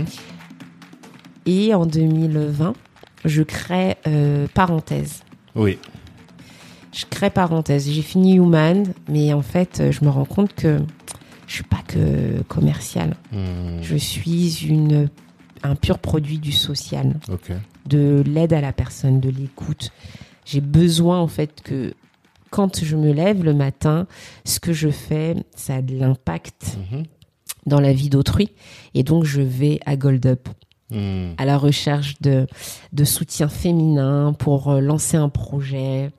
Mhm. Et en 2020, je crée euh, Parenthèse. Oui. Je crée Parenthèse. J'ai fini Human, mais en fait, euh, je me rends compte que je suis pas que commercial. Hmm, Je suis une, un pur produit du social, de l'aide à la personne, de l'écoute. J'ai besoin en fait que quand je me lève le matin, ce que je fais, ça a de l'impact Mhm. Dans la vie d'autrui. Et donc, je vais à Gold Up, Hmm. à la recherche de, de soutien féminin pour euh, lancer un projet.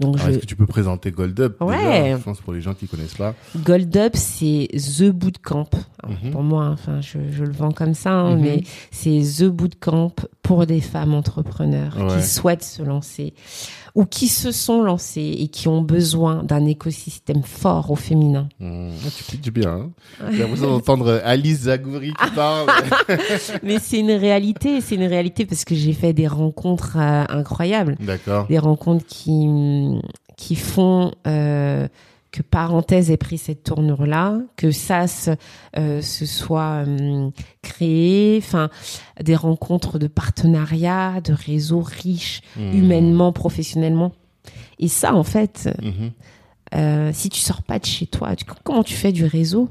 Donc, Alors, je, Est-ce que tu peux présenter Gold Up Ouais. déjà Je pense pour les gens qui connaissent pas. Gold Up, c'est The Bootcamp. Mhm. Pour moi, enfin, je, je le vends comme ça, hein, Mhm. mais c'est The Bootcamp pour des femmes entrepreneurs Ouais. qui souhaitent se lancer ou qui se sont lancées et qui ont besoin d'un écosystème fort au féminin. Hmm. Ah, tu pitches bien. Hein J'ai l'impression d'entendre Alice Zagouri qui parle. mais c'est une réalité, c'est une réalité parce que j'ai fait des rencontres euh, incroyables. D'accord. des rencontres qui qui font euh, que parenthèse ait pris cette tournure là que SAS euh, se soit euh, créé enfin des rencontres de partenariat de réseaux riches Hmm. humainement professionnellement et ça en fait Mhm. euh, si tu sors pas de chez toi tu- comment tu fais du réseau?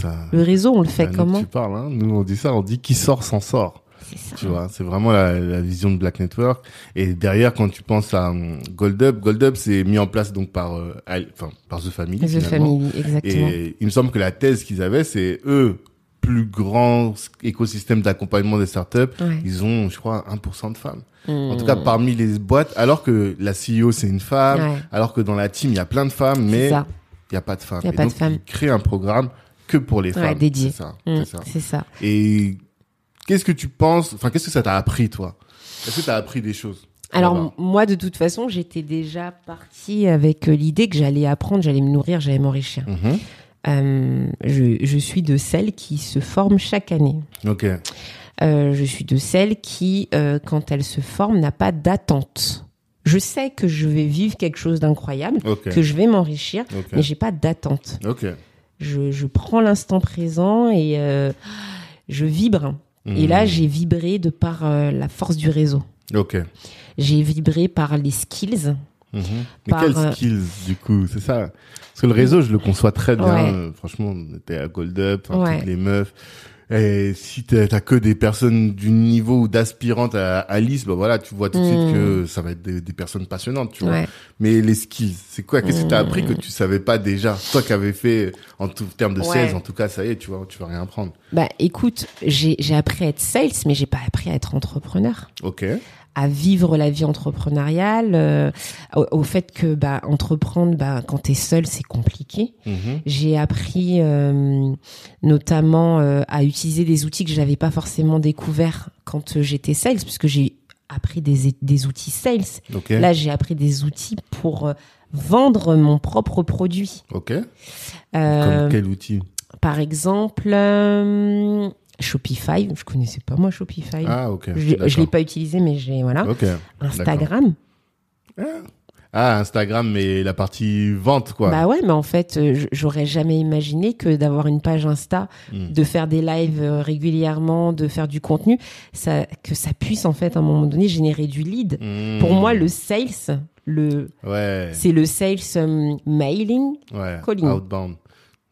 Ça- le réseau on le fait Ah, nous, comment? Tu parles, hein Nous, on dit ça, on dit qui sort s'en sort. Ça Tu vois, c'est vraiment la, la vision de Black Network. Et derrière, quand tu penses à hum, Gold Up, Gold Up, c'est mis en place donc par, euh, enfin, par The Family. The finalement. Family exactement Et il me semble que la thèse qu'ils avaient, c'est eux, plus grand écosystème d'accompagnement des startups, Ouais. ils ont, je crois, 1% de femmes. En Hmm. tout cas, parmi les boîtes, alors que la CEO, c'est une femme, Ouais. alors que dans la team, il y a plein de femmes, mais il n'y a pas de femmes. Il y a Et pas de femmes. ils créent un programme que pour les Ouais, femmes. dédié. C'est ça. Hmm, C'est ça. c'est ça Et qu'est-ce que tu penses, enfin, qu'est-ce que ça t'a appris, toi? Est-ce que t'as appris des choses? Alors moi, de toute façon, j'étais déjà partie avec euh, l'idée que j'allais apprendre, j'allais me nourrir, j'allais m'enrichir. Mhm. Euh, je, je suis de celles qui se forment chaque année. Ok. Euh, je suis de celles qui, euh, quand elles se forment, n'a pas d'attente. Je sais que je vais vivre quelque chose d'incroyable, que je vais m'enrichir, Ok. mais j'ai pas d'attente. Ok. Je, je prends l'instant présent et je vibre. Et là, Mhm. j'ai vibré de par euh, la force du réseau. Ok. J'ai vibré par les skills, Mhm. Mais Par, quelles euh, skills, du coup, c'est ça Parce que le réseau, je le conçois très bien. Ouais. euh, franchement, on était à Gold Up, Ouais. toutes les meufs. Et si t'as que des personnes du niveau ou d'aspirantes à Alice, bah voilà, tu vois tout de suite que ça va être des, des personnes passionnantes, tu vois. Ouais. Mais les skills, c'est quoi? Qu'est-ce que t'as appris que tu savais pas déjà? Toi qui avais fait, en tout termes de Ouais. sales, en tout cas, ça y est, tu vois, tu vas rien apprendre. Bah, écoute, j'ai j'ai appris à être sales, mais j'ai pas appris à être entrepreneur, Ok. À vivre la vie entrepreneuriale, euh, au, au fait que bah entreprendre, bah quand t'es seul, c'est compliqué. Mhm. J'ai appris euh, notamment euh, à utiliser des outils que j'avais pas forcément découverts quand j'étais sales, puisque j'ai appris des, des outils sales. Là, j'ai appris des outils pour vendre mon propre produit. Ok. Comme quel outil? Par exemple, euh, Shopify. Je connaissais pas moi Shopify. Ah, ok. je l'ai pas utilisé, mais j'ai voilà. Ok. Instagram. Ah, Instagram, mais la partie vente, quoi. Bah ouais, mais en fait, euh, j'aurais jamais imaginé que d'avoir une page Insta, Hmm. de faire des lives euh, régulièrement, de faire du contenu, ça, que ça puisse en fait à un moment donné générer du lead. Hmm. Pour moi, le sales, le, Ouais. c'est le sales euh, mailing. Ouais. calling. Outbound.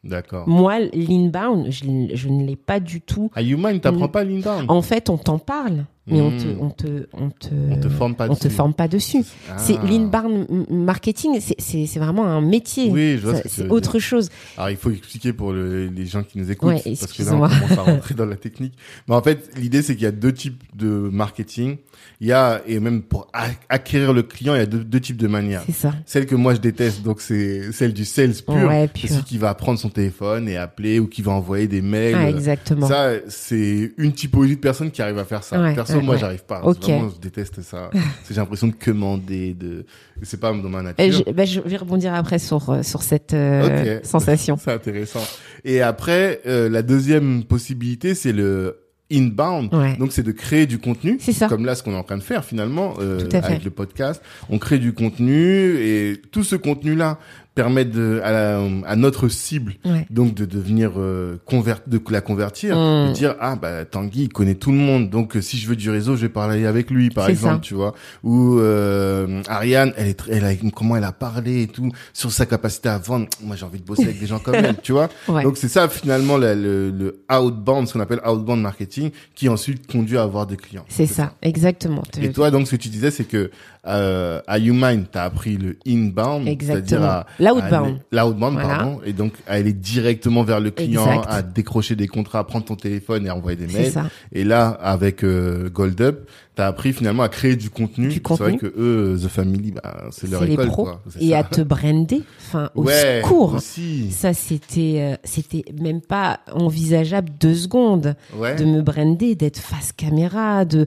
D'accord. Moi, l'inbound, je, ne l'ai pas du tout. À Human, t'apprends Mm. pas l'inbound? En fait, on t'en parle, mais on Mm. te, on te, on te, On te forme pas on te dessus. forme pas dessus. C'est Ah. l'inbound marketing, c'est- vraiment un métier. Oui, je c'est autre chose. Alors, il faut expliquer pour le- les gens qui nous écoutent, Ouais, parce que là, on commence à rentrer dans la technique. Mais en fait, l'idée, c'est qu'il y a deux types de marketing. Il y a, et même pour acquérir le client, il y a deux, deux types de manières. C'est ça. Celle que moi je déteste, donc c'est celle du sales pur. Ouais, pur. celui qui va prendre son téléphone et appeler ou qui va envoyer des mails. Ah, exactement. Ça, c'est une typologie de personnes qui arrive à faire ça. Ouais, moi, ouais. j'arrive pas. Ok. Vraiment, je déteste ça. J'ai l'impression de commander, de, c'est pas dans ma nature. Et je, bah, je vais rebondir après sur, euh, sur cette euh, sensation. C'est intéressant. Et après, euh, la deuxième possibilité, c'est le inbound. Ouais. Donc, c'est de créer du contenu. C'est ça. Comme là, ce qu'on est en train de faire finalement euh, avec le podcast. On crée du contenu et tout ce contenu-là permettre de, à, la- à notre cible Ouais. donc de devenir euh, convert de la convertir Mm. de dire ah bah Tanguy il connaît tout le monde donc euh, si je veux du réseau je vais parler avec lui par exemple ça. tu vois ou euh, Ariane elle est elle a comment elle a parlé et tout sur sa capacité à vendre moi j'ai envie de bosser avec des gens comme elle tu vois Ouais. donc c'est ça finalement le, le, le outbound ce qu'on appelle outbound marketing qui ensuite conduit à avoir des clients C'est ça, exactement. Te- et toi, donc, ce que tu disais, c'est que euh, à YouMind, t'as appris le inbound, c'est-à-dire L'outbound. l'outbound, Voilà. pardon, et donc à aller directement vers le client, Exact. à décrocher des contrats, à prendre ton téléphone et à envoyer des mails. ça. Et là, avec euh, Gold Up, t'as appris finalement à créer du contenu. Du C'est vrai contenu. que eux, The Family, bah, c'est leur C'est les école, pros. quoi. Et ça. à te brander. Enfin, au ouais, secours. aussi. Ça, c'était, euh, c'était même pas envisageable deux secondes Ouais. de me brander, d'être face caméra, de,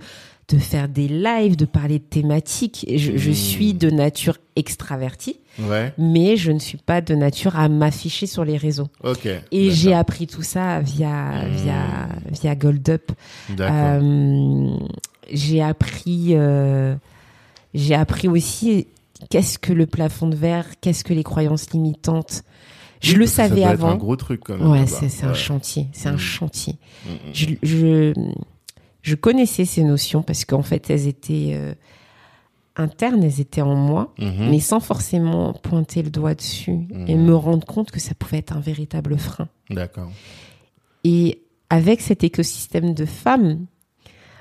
de faire des lives, de parler de thématiques. Je, je Hmm. suis de nature extravertie, Ouais. mais je ne suis pas de nature à m'afficher sur les réseaux. Et j'ai appris tout ça via, Hmm. via, via Gold Up. Euh, j'ai appris, euh, j'ai appris aussi qu'est-ce que le plafond de verre, qu'est-ce que les croyances limitantes. Je Oui, le ça savais doit avant. un gros truc quand même. Ouais, c'est c'est un chantier, c'est un Mm. chantier. Je, je, je connaissais ces notions parce qu'en fait, elles étaient euh, internes, elles étaient en moi, Mhm. mais sans forcément pointer le doigt dessus et Mhm. me rendre compte que ça pouvait être un véritable frein. D'accord. Et avec cet écosystème de femmes,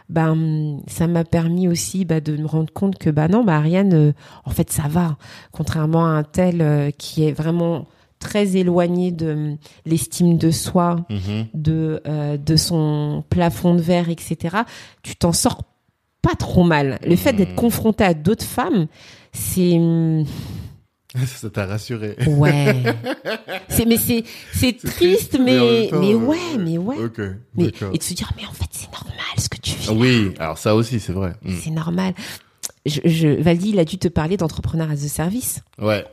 ben, ça m'a permis aussi bah, de me rendre compte que bah non, bah Ariane, euh, en fait, ça va. Contrairement à un tel euh, qui est vraiment très éloigné de euh, l'estime de soi, Mhm. de euh, de son plafond de verre, etc. Tu t'en sors pas trop mal. Le fait d'être Mhm. confronté à d'autres femmes, c'est hum, Ça t'a rassuré. ouais. c'est mais c'est c'est triste, mais mais même temps, mais euh, ouais, mais ouais. Ok. Mais, d'accord. et de se dire, mais en fait, c'est normal ce que tu vis. Ah Oui, alors ça aussi, c'est vrai. Mm. C'est normal. Je, je, Valdi, il a dû te parler d'entrepreneur as a service, Ouais.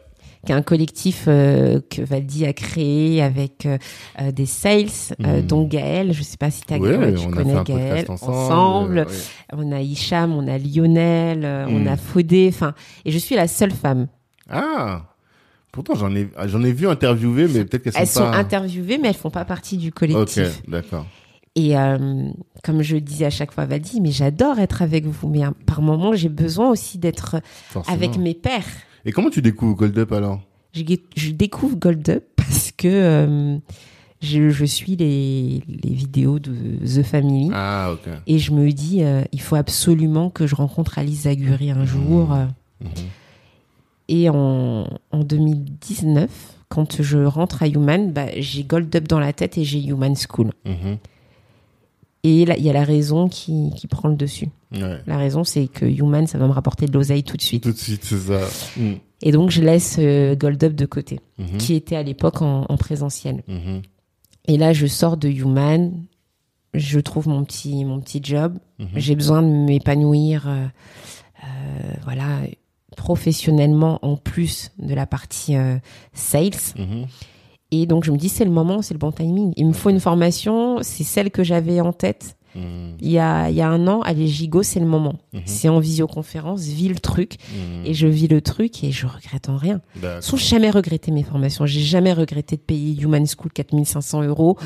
Qui est un collectif euh, que Valdi a créé avec euh, euh, des sales, euh, Mhm. dont Gaël. Je sais pas si t'as Ouais, tu on a connais fait un Gaël. ensemble. ouais. On a Hicham, on a Lionel, on Mhm. a Faudé. Enfin, et je suis la seule femme. Ah. Pourtant, j'en ai, j'en ai vu interviewer, mais peut-être qu'elles sont Elles sont pas. interviewées, mais elles font pas partie du Ok, collectif. d'accord. Et euh, comme je disais à chaque fois, Valdi, mais j'adore être avec vous, mais hein, par moment, j'ai besoin aussi d'être avec mes pères. Et comment tu découvres Gold Up alors? Je, je découvre Gold Up parce que euh, je, je suis les, les vidéos de The Family Ah, ok. et je me dis euh, il faut absolument que je rencontre Alice Zaguri un jour. euh. Mhm. Et en, en 2019, quand je rentre à Human, bah, j'ai Gold Up dans la tête et j'ai Human School. Mhm. Et il y a la raison qui, qui prend le dessus. Ouais. La raison, c'est que Human, ça va me rapporter de l'oseille tout de suite. Tout de suite, c'est ça. Mm. Et donc, je laisse euh, Gold Up de côté, Mhm. qui était à l'époque en, en présentiel. Mhm. Et là, je sors de Human, je trouve mon petit, mon petit job. Mhm. J'ai besoin de m'épanouir, euh, euh, voilà, professionnellement en plus de la partie euh, sales. Et donc, je me dis, c'est le moment, c'est le bon timing. Il me faut une formation, c'est celle que j'avais en tête Mhm. il y a, il y a un an. Allez, Gigo, c'est le moment. Mhm. C'est en visioconférence, vis le truc. Mhm. Et je vis le truc et je regrette en rien. Sans jamais regretter mes formations. J'ai jamais regretté de payer Human School 4500 euros.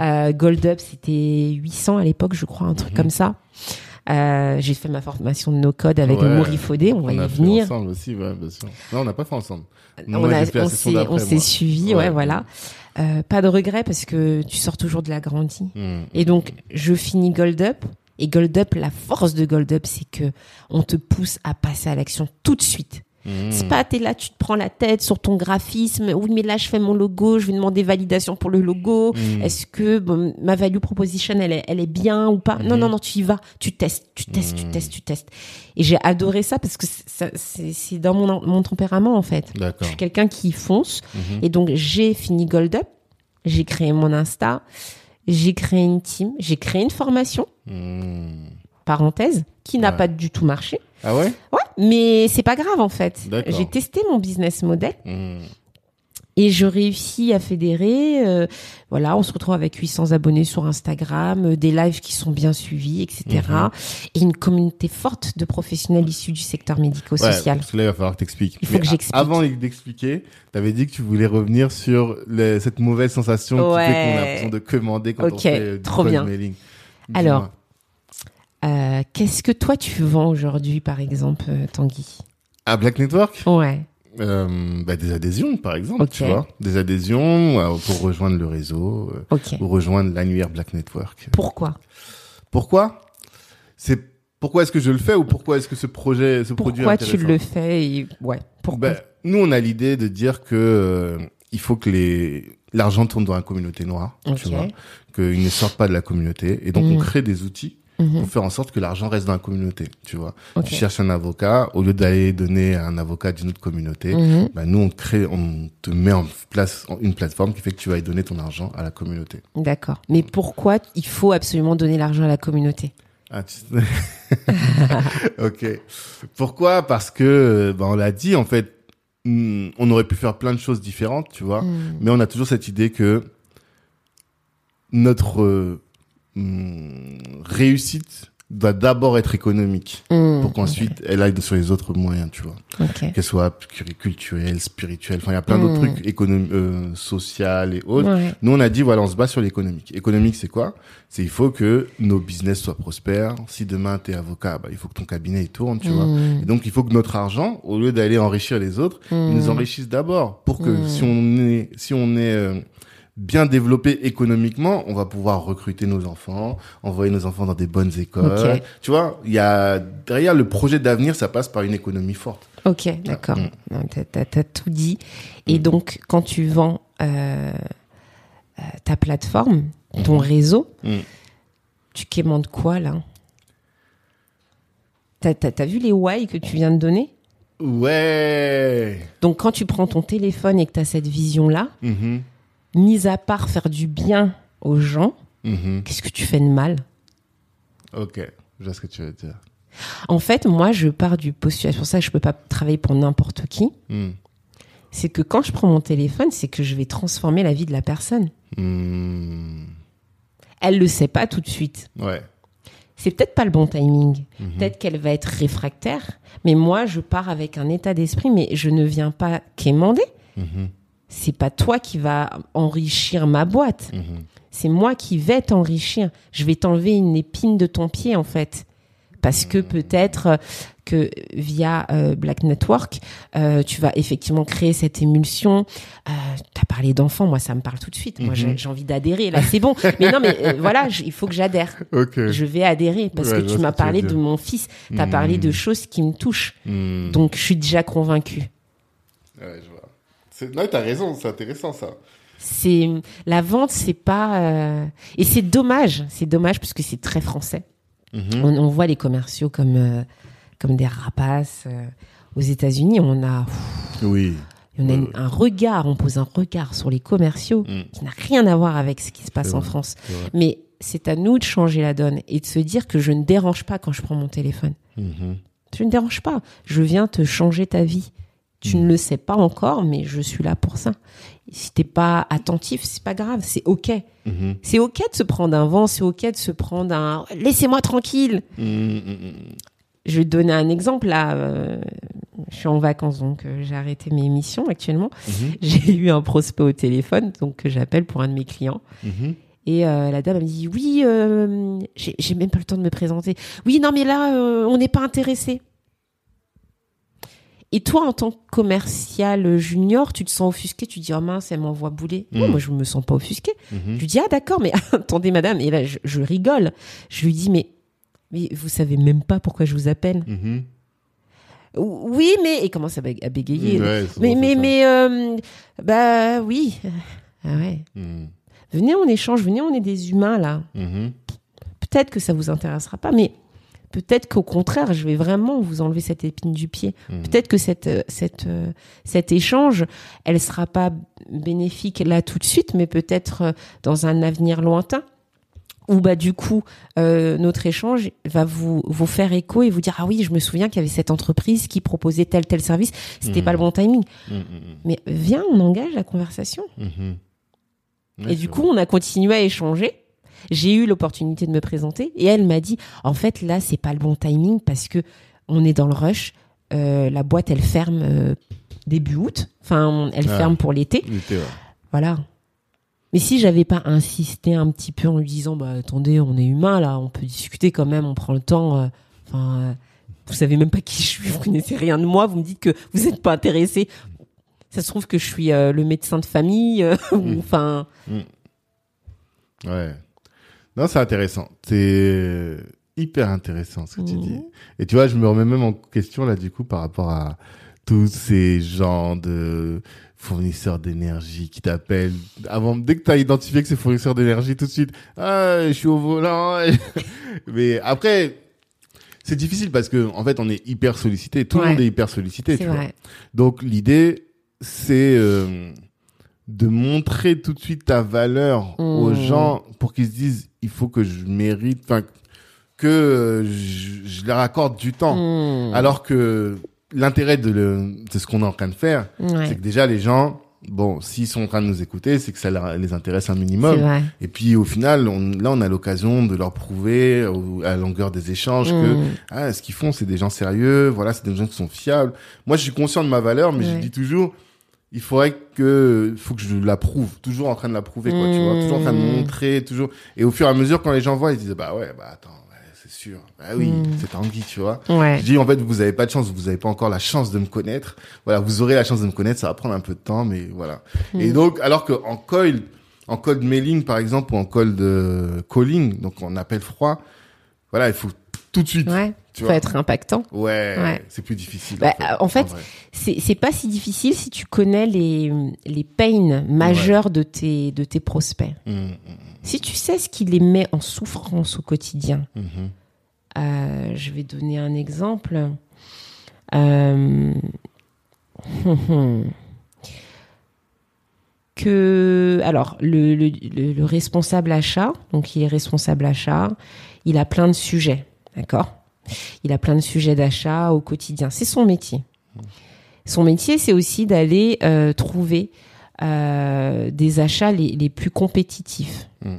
Euh, Gold Up, c'était 800 à l'époque, je crois, un truc comme ça. Euh, j'ai fait ma formation de no-code avec Ouais. Maurice Faudé, on, va On y a fait venir. ensemble aussi, ouais, bien sûr. Non, on n'a pas fait ensemble. on Moi, a- fait la on s'est on s'est suivi, ouais, Ouais. voilà. Euh, pas de regret parce que tu sors toujours de la grandie. Mhm. Et donc, je finis Gold Up. Et Gold Up, la force de Gold Up, c'est que on te pousse à passer à l'action tout de suite. Mhm. C'est pas, t'es là, tu te prends la tête sur ton graphisme. Oui, mais là, je fais mon logo, je vais demander validation pour le logo. Mhm. Est-ce que bon, ma value proposition, elle est, elle est bien ou pas? Non, non, non, tu y vas, tu testes, tu testes, tu Mhm. testes, tu testes. Et j'ai adoré ça parce que c'est- dans mon, mon tempérament, en fait. Je suis quelqu'un qui fonce. Et donc, j'ai fini Gold Up, j'ai créé mon Insta, j'ai créé une team, j'ai créé une formation, parenthèse, qui n'a Ouais. pas du tout marché. Ah ouais? Ouais, mais c'est pas grave, en fait. D'accord. J'ai testé mon business model. Mhm. Et je réussis à fédérer. euh, voilà, on se retrouve avec 800 abonnés sur Instagram, euh, des lives qui sont bien suivis, etc. Mhm. Et une communauté forte de professionnels issus du secteur Ouais, médico-social. parce que là, il va falloir que t'expliques. Il faut Mais que j'explique. Avant d'expliquer, t'avais dit que tu voulais revenir sur le- cette mauvaise sensation fait qu'on a Ouais. l'impression de commander quand on fait du trop bien. mailing. Alors, Euh, Qu'est-ce que toi tu vends aujourd'hui, par exemple, euh, Tanguy? À Black Network, Ouais. euh, bah, des adhésions, par exemple, tu vois. Des adhésions pour rejoindre le réseau, euh, Ok. pour rejoindre l'annuaire Black Network. Pourquoi? Pourquoi? C'est pourquoi est-ce que je le fais ou pourquoi est-ce que ce projet, ce produit est Pourquoi tu intéressant? le fais et... Ouais. Pourquoi? Ben, nous, on a l'idée de dire que euh, il faut que les l'argent tourne dans la communauté noire, tu vois, qu'il ne sorte pas de la communauté, et donc on Mhm. crée des outils Mhm. pour faire en sorte que l'argent reste dans la communauté, tu vois. Tu cherches un avocat, au lieu d'aller donner à un avocat d'une autre communauté, Mhm. ben, nous on te crée, on te met en place une plateforme qui fait que tu vas y donner ton argent à la communauté. D'accord. Mais pourquoi il faut absolument donner l'argent à la communauté? Ah, tu... ok. Pourquoi? Parce que, euh, ben, on l'a dit, en fait, hmm, on aurait pu faire plein de choses différentes, tu vois. Hmm. Mais on a toujours cette idée que notre hmm, réussite doit d'abord être économique Mhm. pour qu'ensuite elle aille sur les autres moyens, tu vois. Ok. Qu'elle soit culturelle, spirituelle, enfin il y a plein d'autres Mm. trucs économiques, euh, social et autres. Ouais. Nous, on a dit, voilà, on se base sur l'économique. Économique, c'est quoi? C'est il faut que nos business soient prospères. Si demain, tu es avocat, bah, il faut que ton cabinet il tourne, tu vois. Et donc, il faut que notre argent, au lieu d'aller enrichir les autres, il nous enrichisse d'abord. Pour que si on est, si on est euh, bien développé économiquement, on va pouvoir recruter nos enfants, envoyer nos enfants dans des bonnes écoles. Tu vois, il y a derrière le projet d'avenir, ça passe par une économie forte. Ok, d'accord. Mm. T'as tout dit. Et donc, quand tu vends euh, euh, ta plateforme, ton réseau, Mm. tu quémandes quoi là? T'as t'as vu les why que tu viens de donner? Ouais. Donc, quand tu prends ton téléphone et que tu as cette vision-là, Mhm. Mis à part faire du bien aux gens, Mhm. qu'est-ce que tu fais de mal? Ok, je vois ce que tu veux dire. En fait, moi, je pars du postulat, c'est pour ça que je peux pas travailler pour n'importe qui. Hmm. C'est que quand je prends mon téléphone, c'est que je vais transformer la vie de la personne. Hmm. Elle le sait pas tout de suite. Ouais. C'est peut-être pas le bon timing. Mhm. Peut-être qu'elle va être réfractaire. Mais moi, je pars avec un état d'esprit, mais je ne viens pas quémander. Mhm. C'est pas toi qui va enrichir ma boîte. Mhm. C'est moi qui vais t'enrichir. Je vais t'enlever une épine de ton pied, en fait. Parce que peut-être euh, que via euh, Black Network, euh, tu vas effectivement créer cette émulsion. Euh, tu as parlé d'enfants, moi ça me parle tout de suite. Moi Mhm. j'ai j'ai envie d'adhérer, là c'est bon. Mais non, mais euh, voilà, je- il faut que j'adhère. Je vais adhérer parce Ouais, que tu m'as parlé de mon fils, tu as parlé de Mhm. choses qui me touchent. Donc je suis déjà convaincue. Ouais, je. Non, t'as raison, c'est intéressant ça. C'est la vente, c'est pas euh, et c'est dommage, c'est dommage parce que c'est très français. Mhm. On, on voit les commerciaux comme euh, comme des rapaces. euh, aux États-Unis, on a Oui. on a une- un regard, on pose un regard sur les commerciaux Hmm. qui n'a rien à voir avec ce qui se passe en France. Mais c'est à nous de changer la donne et de se dire que je ne dérange pas quand je prends mon téléphone. Mhm. Je ne dérange pas. Je viens te changer ta vie. Tu Mm. ne le sais pas encore, mais je suis là pour ça. Et si t'es pas attentif, c'est pas grave, c'est ok. Mhm. C'est ok de se prendre un vent, c'est ok de se prendre un laissez-moi tranquille. Mhm. Mhm. Je vais te donner un exemple là. euh, je suis en vacances donc euh, j'ai arrêté mes missions actuellement. Mhm. J'ai eu un prospect au téléphone donc que j'appelle pour un de mes clients. Mhm. Et euh, la dame elle me dit oui, j'ai même pas le temps de me présenter. Oui, non mais là on n'est pas intéressé. Et toi en tant que commercial junior, tu te sens offusqué, tu dis oh mince elle m'envoie bouler. Non, Mm. moi je me sens pas offusqué. Mhm. Je lui dis ah d'accord mais attendez madame et là je, je rigole. Je lui dis mais mais vous savez même pas pourquoi je vous appelle. Mhm. Oui mais et commence à, bég- à bégayer. Ouais, mais mais mais euh, bah oui. Ah ouais. Mhm. Venez on échange, venez on est des humains là. Mhm. peut-être que ça vous intéressera pas, mais peut-être qu'au contraire, je vais vraiment vous enlever cette épine du pied. Mhm. Peut-être que cette, euh, cette, euh, cet échange, elle sera pas bénéfique là tout de suite, mais peut-être euh, dans un avenir lointain. où bah du coup euh, notre échange va vous vous faire écho et vous dire ah oui je me souviens qu'il y avait cette entreprise qui proposait tel tel service c'était Mhm. pas le bon timing Mhm, mais viens on engage la conversation et du coup on a continué à échanger j'ai eu l'opportunité de me présenter et elle m'a dit en fait là c'est pas le bon timing parce que on est dans le rush Euh, la boîte elle ferme euh, début août enfin elle Ah. ferme pour l'été ouais. voilà. Mais si j'avais pas insisté un petit peu en lui disant, bah attendez, on est humain là, on peut discuter quand même, on prend le temps. euh, Enfin, euh, vous savez même pas qui je suis, vous connaissez rien de moi, vous me dites que vous êtes pas intéressé. Ça se trouve que je suis le médecin de famille, Mm. enfin, Ouais. Non, c'est intéressant. C'est hyper intéressant ce que tu Mhm. dis. Et tu vois, je me remets même en question là du coup par rapport à tous ces gens de fournisseurs d'énergie qui t'appellent avant dès que tu as identifié que c'est fournisseur d'énergie tout de suite ah je suis au volant mais après c'est difficile parce que en fait on est hyper sollicité tout le monde est hyper sollicité tu vois donc l'idée, c'est euh, de montrer tout de suite ta valeur aux Mmh. gens pour qu'ils se disent, il faut que je mérite, enfin que je, je leur accorde du temps. Mm. Alors que l'intérêt de, le, de ce qu'on est en train de faire, Ouais. c'est que déjà les gens, bon, s'ils sont en train de nous écouter, c'est que ça leur- les intéresse un minimum. Et puis au final, on, là, on a l'occasion de leur prouver au- à longueur des échanges que Mm. ah, ce qu'ils font, c'est des gens sérieux, voilà, c'est des gens qui sont fiables. Moi, je suis conscient de ma valeur, mais je dis toujours, il faudrait que, faut que je la prouve, toujours en train de la prouver, quoi, tu vois, toujours en train de Mm. montrer, toujours. Et au fur et à mesure, quand les gens voient, ils disent, bah ouais, bah attends, ouais, c'est sûr, bah oui, Mm. c'est Tanguy, tu vois. Ouais. Je dis, en fait, vous avez pas de chance, vous avez pas encore la chance de me connaître. Voilà, vous aurez la chance de me connaître, ça va prendre un peu de temps, mais voilà. Mm. Et donc, alors que en coil, en code mailing, par exemple, ou en code de calling, donc on appelle froid, voilà, il faut tout de suite. Ouais. Tu Faut vois. être impactant. Ouais, Ouais. c'est plus difficile. Bah, en fait, vrai. C'est pas si difficile si tu connais les les pains majeurs de tes de tes prospects. Hum, hum, Si tu sais ce qui les met en souffrance au quotidien, euh, je vais donner un exemple. Euh, que alors le, le, le- le responsable achat, donc il est responsable achat, il a plein de sujets, d'accord? Il a plein de sujets d'achat au quotidien. C'est son métier. Son métier, c'est aussi d'aller euh, trouver euh, des achats les, les plus compétitifs. Mm.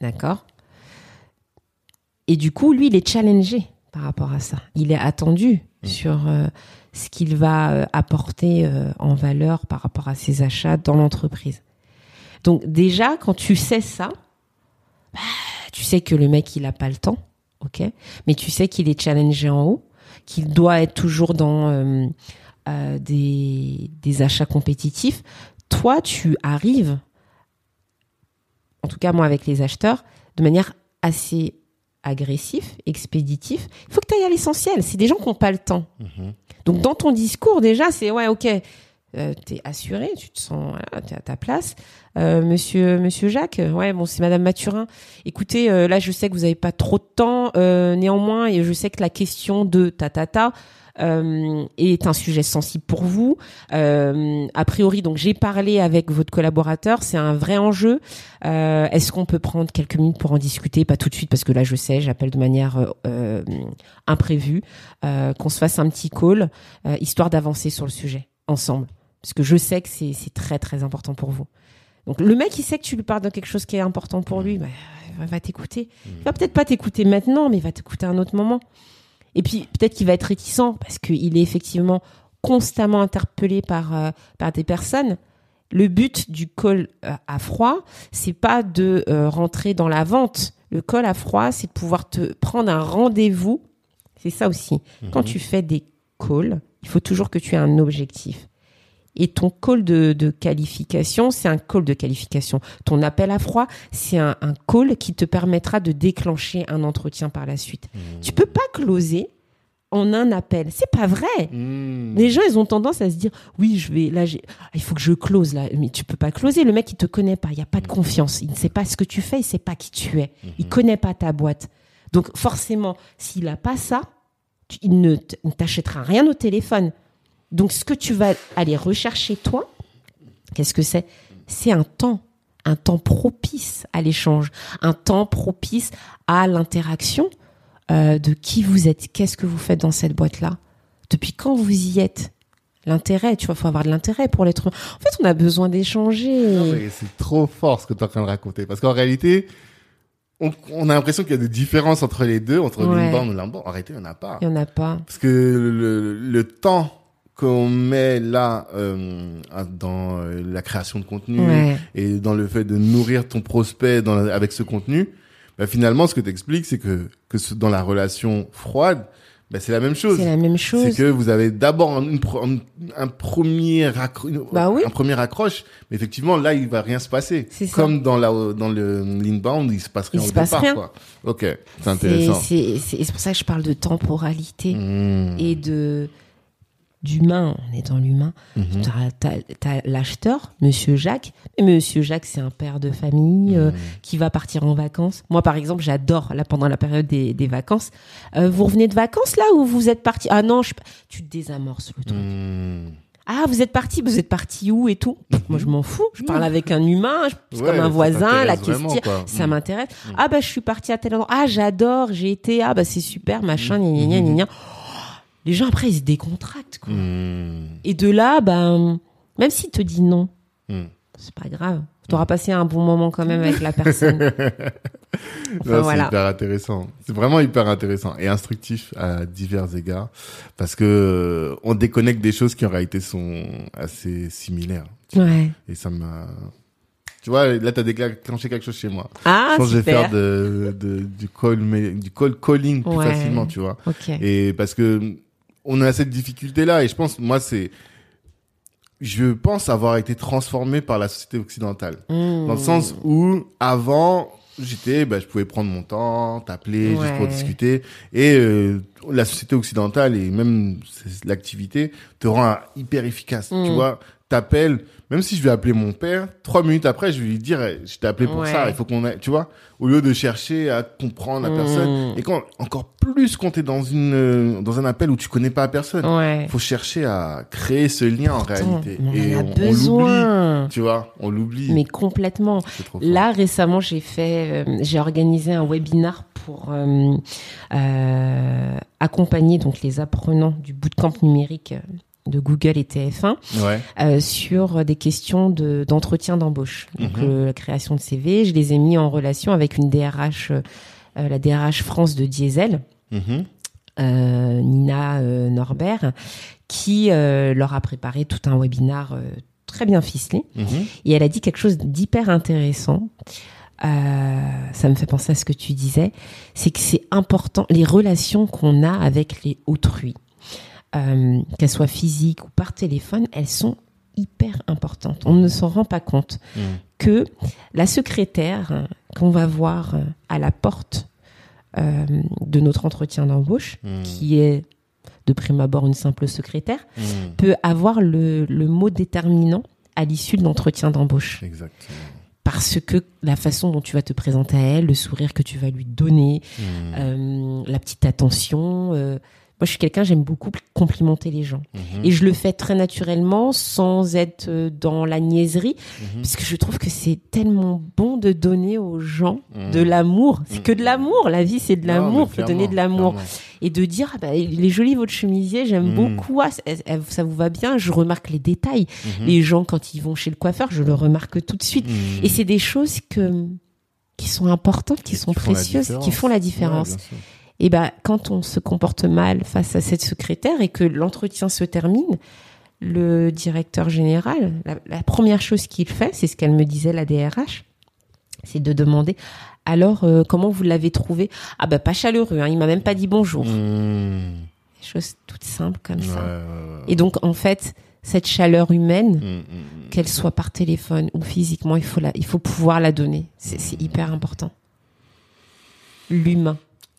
D'accord? Et du coup, lui, il est challengé par rapport à ça. Il est attendu sur euh, ce qu'il va apporter en valeur par rapport à ses achats dans l'entreprise. Donc déjà, quand tu sais ça, bah, tu sais que le mec, il a pas le temps, ok Mais tu sais qu'il est challengé en haut, qu'il doit être toujours dans euh, euh, des, des achats compétitifs. Toi, tu arrives, en tout cas moi avec les acheteurs, de manière assez agressif, expéditif. Il faut que tu ailles à l'essentiel. C'est des gens qui n'ont pas le temps. Mhm. Donc dans ton discours déjà, c'est ouais, ok, euh, t'es assuré, tu te sens, t'es à ta place. Euh, monsieur, monsieur Jacques, ouais, bon, c'est Madame Mathurin. Écoutez, euh, là, je sais que vous avez pas trop de temps, euh, néanmoins, et je sais que la question de ta ta ta euh, est un sujet sensible pour vous. Euh, a priori, donc j'ai parlé avec votre collaborateur, c'est un vrai enjeu. Est-ce qu'on peut prendre quelques minutes pour en discuter? Pas tout de suite parce que là, je sais, j'appelle de manière imprévue, qu'on se fasse un petit call, histoire d'avancer sur le sujet ensemble, parce que je sais que c'est très très important pour vous. Donc le mec, il sait que tu lui parles de quelque chose qui est important pour lui, bah, il va t'écouter. Il va peut-être pas t'écouter maintenant, mais il va t'écouter à un autre moment. Et puis peut-être qu'il va être réticent parce qu'il est effectivement constamment interpellé par euh, par des personnes. Le but du call euh, à froid, c'est pas de euh, rentrer dans la vente. Le call à froid, c'est de pouvoir te prendre un rendez-vous. C'est ça aussi. Quand tu fais des calls, il faut toujours que tu aies un objectif. Et ton call de, de qualification, c'est un call de qualification. Ton appel à froid, c'est un, un call qui te permettra de déclencher un entretien par la suite. Tu peux pas closer en un appel. C'est pas vrai. Mmh. Les gens, ils ont tendance à se dire, oui, je vais, là, ah, il faut que je close, là. Mais tu peux pas closer. Le mec, il te connaît pas. Il y a pas de confiance. Il ne sait pas ce que tu fais. Il sait pas qui tu es. Il connaît pas ta boîte. Donc, forcément, s'il a pas ça, il ne t'achètera rien au téléphone. Donc, ce que tu vas aller rechercher, toi, qu'est-ce que c'est? C'est un temps, un temps propice à l'échange, un temps propice à l'interaction euh, de qui vous êtes, qu'est-ce que vous faites dans cette boîte-là, depuis quand vous y êtes? L'intérêt, tu vois, faut avoir de l'intérêt pour l'être humain. En fait, on a besoin d'échanger. C'est trop fort ce que tu es en train de raconter. Parce qu'en réalité, on, on a l'impression qu'il y a des différences entre les deux, entre Ouais. l'inbound et l'inbound. Réalité, il n'y en a pas. Il y en a pas. Parce que le, le temps qu'on met là euh, dans euh, la création de contenu Ouais. et dans le fait de nourrir ton prospect dans la- avec ce contenu, bah, finalement, ce que tu expliques, c'est que, que ce- dans la relation froide, bah, c'est la même chose. C'est la même C'est chose. que vous avez d'abord un, une premier une- Bah oui. un premier accroche, mais effectivement là il va rien se passer. C'est ça. Comme dans la dans le l'inbound, il se passe rien Il au se passe départ rien. quoi. OK, c'est C'est intéressant. c'est- c'est- c'est pour ça que je parle de temporalité Mmh. et de d'humain. On est dans l'humain. Mhm. T'as- T'as t'as l'acheteur, Monsieur Jacques. Et Monsieur Jacques, c'est un père de famille euh, Mhm. qui va partir en vacances. Moi, par exemple, j'adore là pendant la période des, des vacances. Euh, vous revenez de vacances là ou vous êtes parti? Ah non, je... tu te désamorces le truc. Mmh. Ah, vous êtes parti, vous êtes parti où et tout? Moi, je m'en fous. Je parle avec un humain, je c'est Ouais, comme un voisin, la vraiment, question. Ça Mm. m'intéresse. Ah bah, je suis parti à tel endroit. Ah, j'adore, j'ai été. Ah bah, c'est super, machin, gna gna gna. Les gens après, ils se décontractent. Quoi. Mmh. Et de là, ben, même s'il te dit non, Mmh. c'est pas grave. Tu auras passé un bon moment quand même avec la personne. Enfin, c'est voilà. hyper intéressant. C'est vraiment hyper intéressant et instructif à divers égards parce que on déconnecte des choses qui en réalité sont assez similaires. Ouais. Et ça m'a tu vois, là, t'as déclenché quelque chose chez moi. Ah, je pense que je vais super. faire de, de, du call, mais, du call calling plus Ouais. facilement, tu vois. Ok. Et parce que on a cette difficulté-là, et je pense, moi, c'est, je pense avoir été transformé par la société occidentale. Mmh. Dans le sens où, avant, j'étais, bah, je pouvais prendre mon temps, t'appeler juste pour discuter, et euh, la société occidentale et même l'activité te rend hyper efficace. Tu Mm. vois, t'appelles, même si je vais appeler mon père, trois minutes après, je vais lui dire, eh, je t'ai appelé pour Ouais. ça, il faut qu'on ait, tu vois, au lieu de chercher à comprendre la personne. Et quand, encore plus quand t'es dans une, euh, dans un appel où tu connais pas la personne, Ouais. faut chercher à créer ce lien en réalité. on et en a on, on l'oublie, besoin. tu vois, on l'oublie. Mais complètement. Là, récemment, j'ai fait, euh, j'ai organisé un webinar pour euh, euh, accompagner donc les apprenants du bootcamp numérique euh, de Google et TF1 Ouais. euh, sur des questions de d'entretien d'embauche. Donc Mhm. euh, la création de CV, je les ai mis en relation avec une DRH, euh, la DRH France de Diesel. Mhm. Nina Norbert, qui leur a préparé tout un webinar très bien ficelé. Mhm. Et elle a dit quelque chose d'hyper intéressant. Ça me fait penser à ce que tu disais. C'est que c'est important, les relations qu'on a avec les autrui, euh, qu'elles soient physiques ou par téléphone, elles sont hyper importantes. On ne s'en rend pas compte Mhm. que la secrétaire qu'on va voir euh, à la porte euh, de notre entretien d'embauche, Mhm. qui est de prime abord une simple secrétaire, Mhm. peut avoir le, le mot déterminant à l'issue de l'entretien d'embauche. Exactement. Parce que la façon dont tu vas te présenter à elle, le sourire que tu vas lui donner, euh, la petite attention. euh, moi, je suis quelqu'un, j'aime beaucoup complimenter les gens. Mhm. Et je le fais très naturellement, sans être euh, dans la niaiserie, Mhm. parce que je trouve que c'est tellement bon de donner aux gens Mhm. de l'amour. C'est que de l'amour, la vie, c'est de l'amour, mais faut donner de l'amour. Et de dire, ah bah, il est joli votre chemisier, j'aime beaucoup, ah, ça, vous va bien, je remarque les détails. Les gens, quand ils vont chez le coiffeur, je le remarque tout de suite. Et c'est des choses que, qui sont importantes, qui sont Qui précieuses, qui font la différence. Ouais. Et ben, quand on se comporte mal face à cette secrétaire et que l'entretien se termine, le directeur général, la, la première chose qu'il fait, c'est ce qu'elle me disait, la DRH, c'est de demander alors euh, comment vous l'avez trouvé? Ah bah pas chaleureux, hein, il m'a même pas dit bonjour. Mhm. Des choses toutes simples comme Ouais, ça. ouais, ouais. Et donc en fait, cette chaleur humaine, Mhm, mhm. qu'elle soit par téléphone ou physiquement, il faut la, il faut pouvoir la donner. C'est hyper important. L'humain.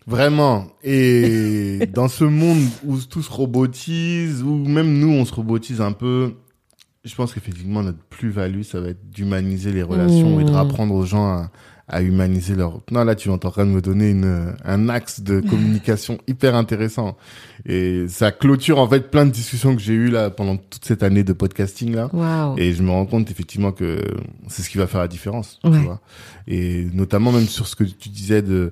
Vraiment. Et dans ce monde où tout se robotise, où même nous, on se robotise un peu, je pense qu'effectivement, notre plus-value, ça va être d'humaniser les relations et de Mmh. rapprendre aux gens à, à humaniser leur... Non, là, tu es en train de me donner une, un axe de communication hyper intéressant. Et ça clôture, en fait, plein de discussions que j'ai eues, là, pendant toute cette année de podcasting, là. Waouh. Et je me rends compte, effectivement, que c'est ce qui va faire la différence, Ouais. tu vois. Et notamment, même sur ce que tu disais de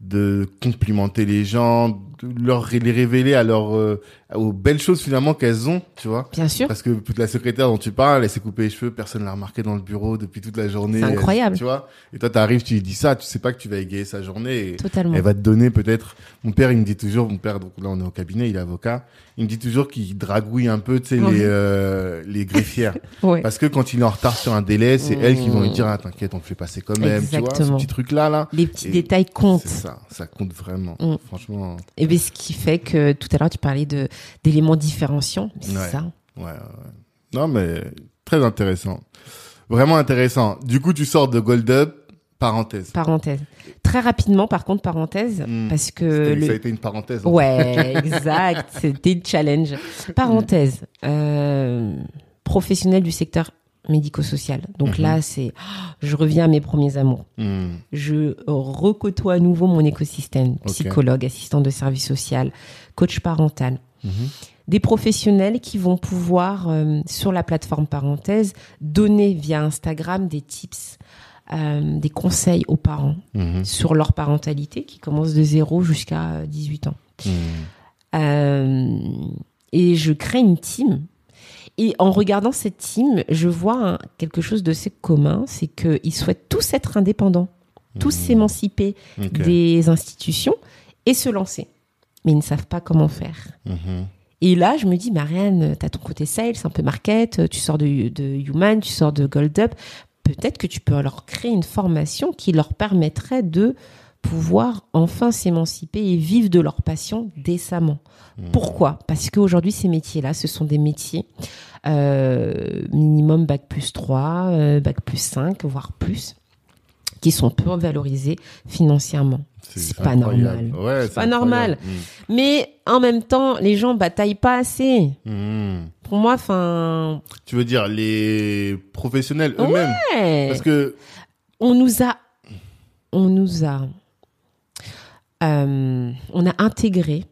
de complimenter les gens, leur les révéler à leur euh, aux belles choses finalement qu'elles ont, tu vois. Bien sûr. Parce que toute la secrétaire dont tu parles, elle s'est coupée les cheveux, personne l'a remarqué dans le bureau depuis toute la journée. C'est incroyable. Elle- tu vois. Et toi, t'arrives, tu lui dis ça, tu sais pas que tu vas égayer sa journée. Et Totalement. elle va te donner peut-être. Mon père, il me dit toujours, mon père, donc là on est au cabinet, il est avocat. Il me dit toujours qu'il dragouille un peu, tu sais, Ouais. les euh, les greffières. Ouais. Parce que quand il est en retard sur un délai, c'est Mmh. elles qui vont lui dire, ah, t'inquiète, on te fait passer quand même. Tu vois, ce Exactement. petit truc là, là. Les petits Et détails comptent. Ça, ça compte vraiment. Mm. Franchement, Et ce qui fait que tout à l'heure, tu parlais de d'éléments différenciants. C'est Ouais. ça. ouais. Non, mais très intéressant. Vraiment intéressant. Du coup, tu sors de Gold Up, parenthèse. Parenthèse. Très rapidement, par contre, parenthèse, Mm. parce que le, Ça a été une parenthèse. hein. Ouais, exact. C'était le challenge. Parenthèse. Euh, professionnel du secteur médico-social. Donc Mhm. là, c'est, je reviens à mes premiers amours. Mm. Je recotoie à nouveau mon écosystème. Psychologue, assistant de service social, coach parental. Mhm. Des professionnels qui vont pouvoir, euh, sur la plateforme parenthèse, donner via Instagram des tips, euh, des conseils aux parents Mhm. sur leur parentalité qui commence de 0 jusqu'à 18 ans. Mm. Euh, et je crée une team. Et en regardant cette team, je vois quelque chose de assez commun, c'est qu'ils souhaitent tous être indépendants, tous Mhm. s'émanciper des institutions et se lancer. Mais ils ne savent pas comment faire. Mhm. Et là, je me dis, Marianne, tu as ton côté sales, un peu market, tu sors de, de Human, tu sors de Gold Up. Peut-être que tu peux leur créer une formation qui leur permettrait de pouvoir enfin s'émanciper et vivre de leur passion décemment. Mhm. Pourquoi? Parce qu'aujourd'hui, ces métiers-là, ce sont des métiers euh, minimum bac plus 3, euh, bac plus 5, voire plus, qui sont peu valorisés financièrement. c'est pas normal. Ouais, C'est pas normal. Mais en même temps, les gens bataillent pas assez. Mm. Mm. Pour moi, enfin, Tu veux dire les professionnels eux-mêmes? Ouais, Parce que on nous a, on nous a, euh, on a intégré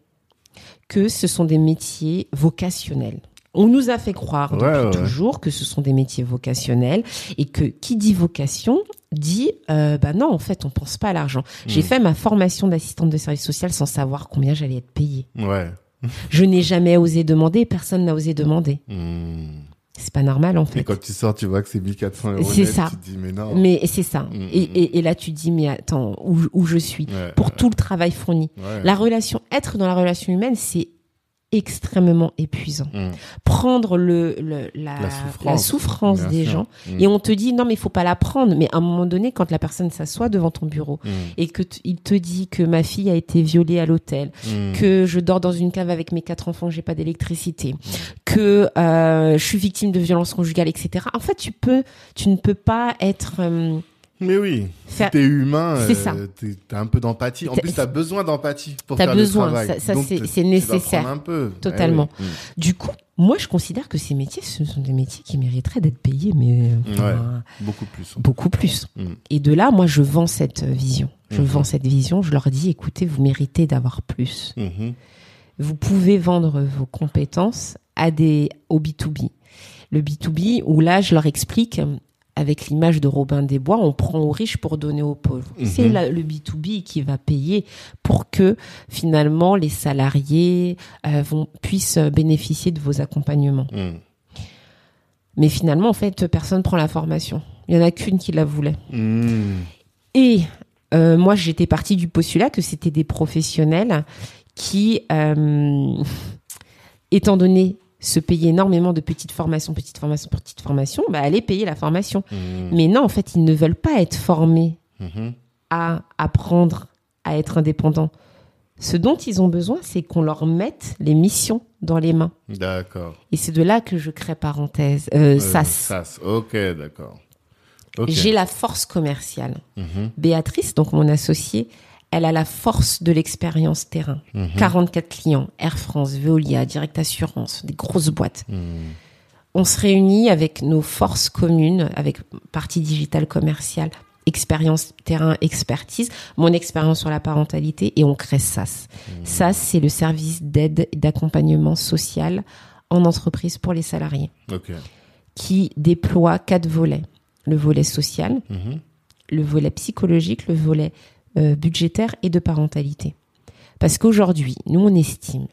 que ce sont des métiers vocationnels. On nous a fait croire Ouais, depuis ouais. toujours que ce sont des métiers vocationnels et que qui dit vocation dit euh, bah non en fait on pense pas à l'argent. J'ai Mm. fait ma formation d'assistante de service social sans savoir combien j'allais être payée. ouais. Je n'ai jamais osé demander, personne n'a osé demander. Mm. C'est pas normal en Et fait. quand tu sors, tu vois que c'est 1400 euros C'est ça. tu te dis mais non. Mais c'est ça. Mm, Et, mm, et, et là tu dis mais attends où, où je suis? Ouais, pour tout le travail fourni. ouais. La relation, être dans la relation humaine, c'est extrêmement épuisant. Mm. Prendre le, le la, La souffrance. la souffrance Bien des sûr. gens Mm. et on te dit non mais il faut pas la prendre. Mais à un moment donné, quand la personne s'assoit devant ton bureau Mm. et que il te dit que ma fille a été violée à l'hôtel, que je dors dans une cave avec mes quatre enfants, j'ai pas d'électricité, que euh, je suis victime de violences conjugales, etc. En fait, tu peux, tu ne peux pas être euh, Mais oui, si t'es humain, euh, t'as un peu d'empathie. En plus, t'as besoin d'empathie pour T'as faire besoin, le travail. ça- c'est- nécessaire. un peu. Totalement. Eh oui. Du coup, moi, je considère que ces métiers, ce sont des métiers qui mériteraient d'être payés, mais euh, enfin, Mm. Beaucoup plus. beaucoup plus. Mm. Et de là, moi, je vends cette vision. Je Mhm. vends cette vision. Je leur dis, écoutez, vous méritez d'avoir plus. Mhm. Vous pouvez vendre vos compétences à des au B2B. Le B2B, où là, je leur explique. Avec l'image de Robin des Bois, on prend aux riches pour donner aux pauvres. Mhm. C'est le B2B qui va payer pour que finalement les salariés euh, vont, puissent bénéficier de vos accompagnements. Mm. Mais finalement, en fait, personne prend la formation. Il y en a qu'une qui la voulait. Mm. Et euh, moi, j'étais partie du postulat que c'était des professionnels qui, euh, étant donné se payer énormément de petites formations, petites formations, petites formations, bah, allaient payer la formation. Mm. Mais non, en fait, ils ne veulent pas être formés Mhm. à apprendre à être indépendants. Ce dont ils ont besoin, c'est qu'on leur mette les missions dans les mains. D'accord. Et c'est de là que je crée parenthèse, euh, Euh, SAS. SAS. Ok, d'accord. J'ai la force commerciale. Mhm. Béatrice, donc mon associée, elle a la force de l'expérience terrain. Mhm. 44 clients, Air France, Veolia, Direct Assurance, des grosses boîtes. Mm. on se réunit avec nos forces communes, avec partie digitale commerciale, expérience terrain, expertise, mon expérience sur la parentalité, et on crée SAS. SAS, c'est le service d'aide et d'accompagnement social en entreprise pour les salariés, qui déploie quatre volets. Le volet social, Mhm. le volet psychologique, le volet euh, budgétaire et de parentalité. Parce qu'aujourd'hui, nous, on estime,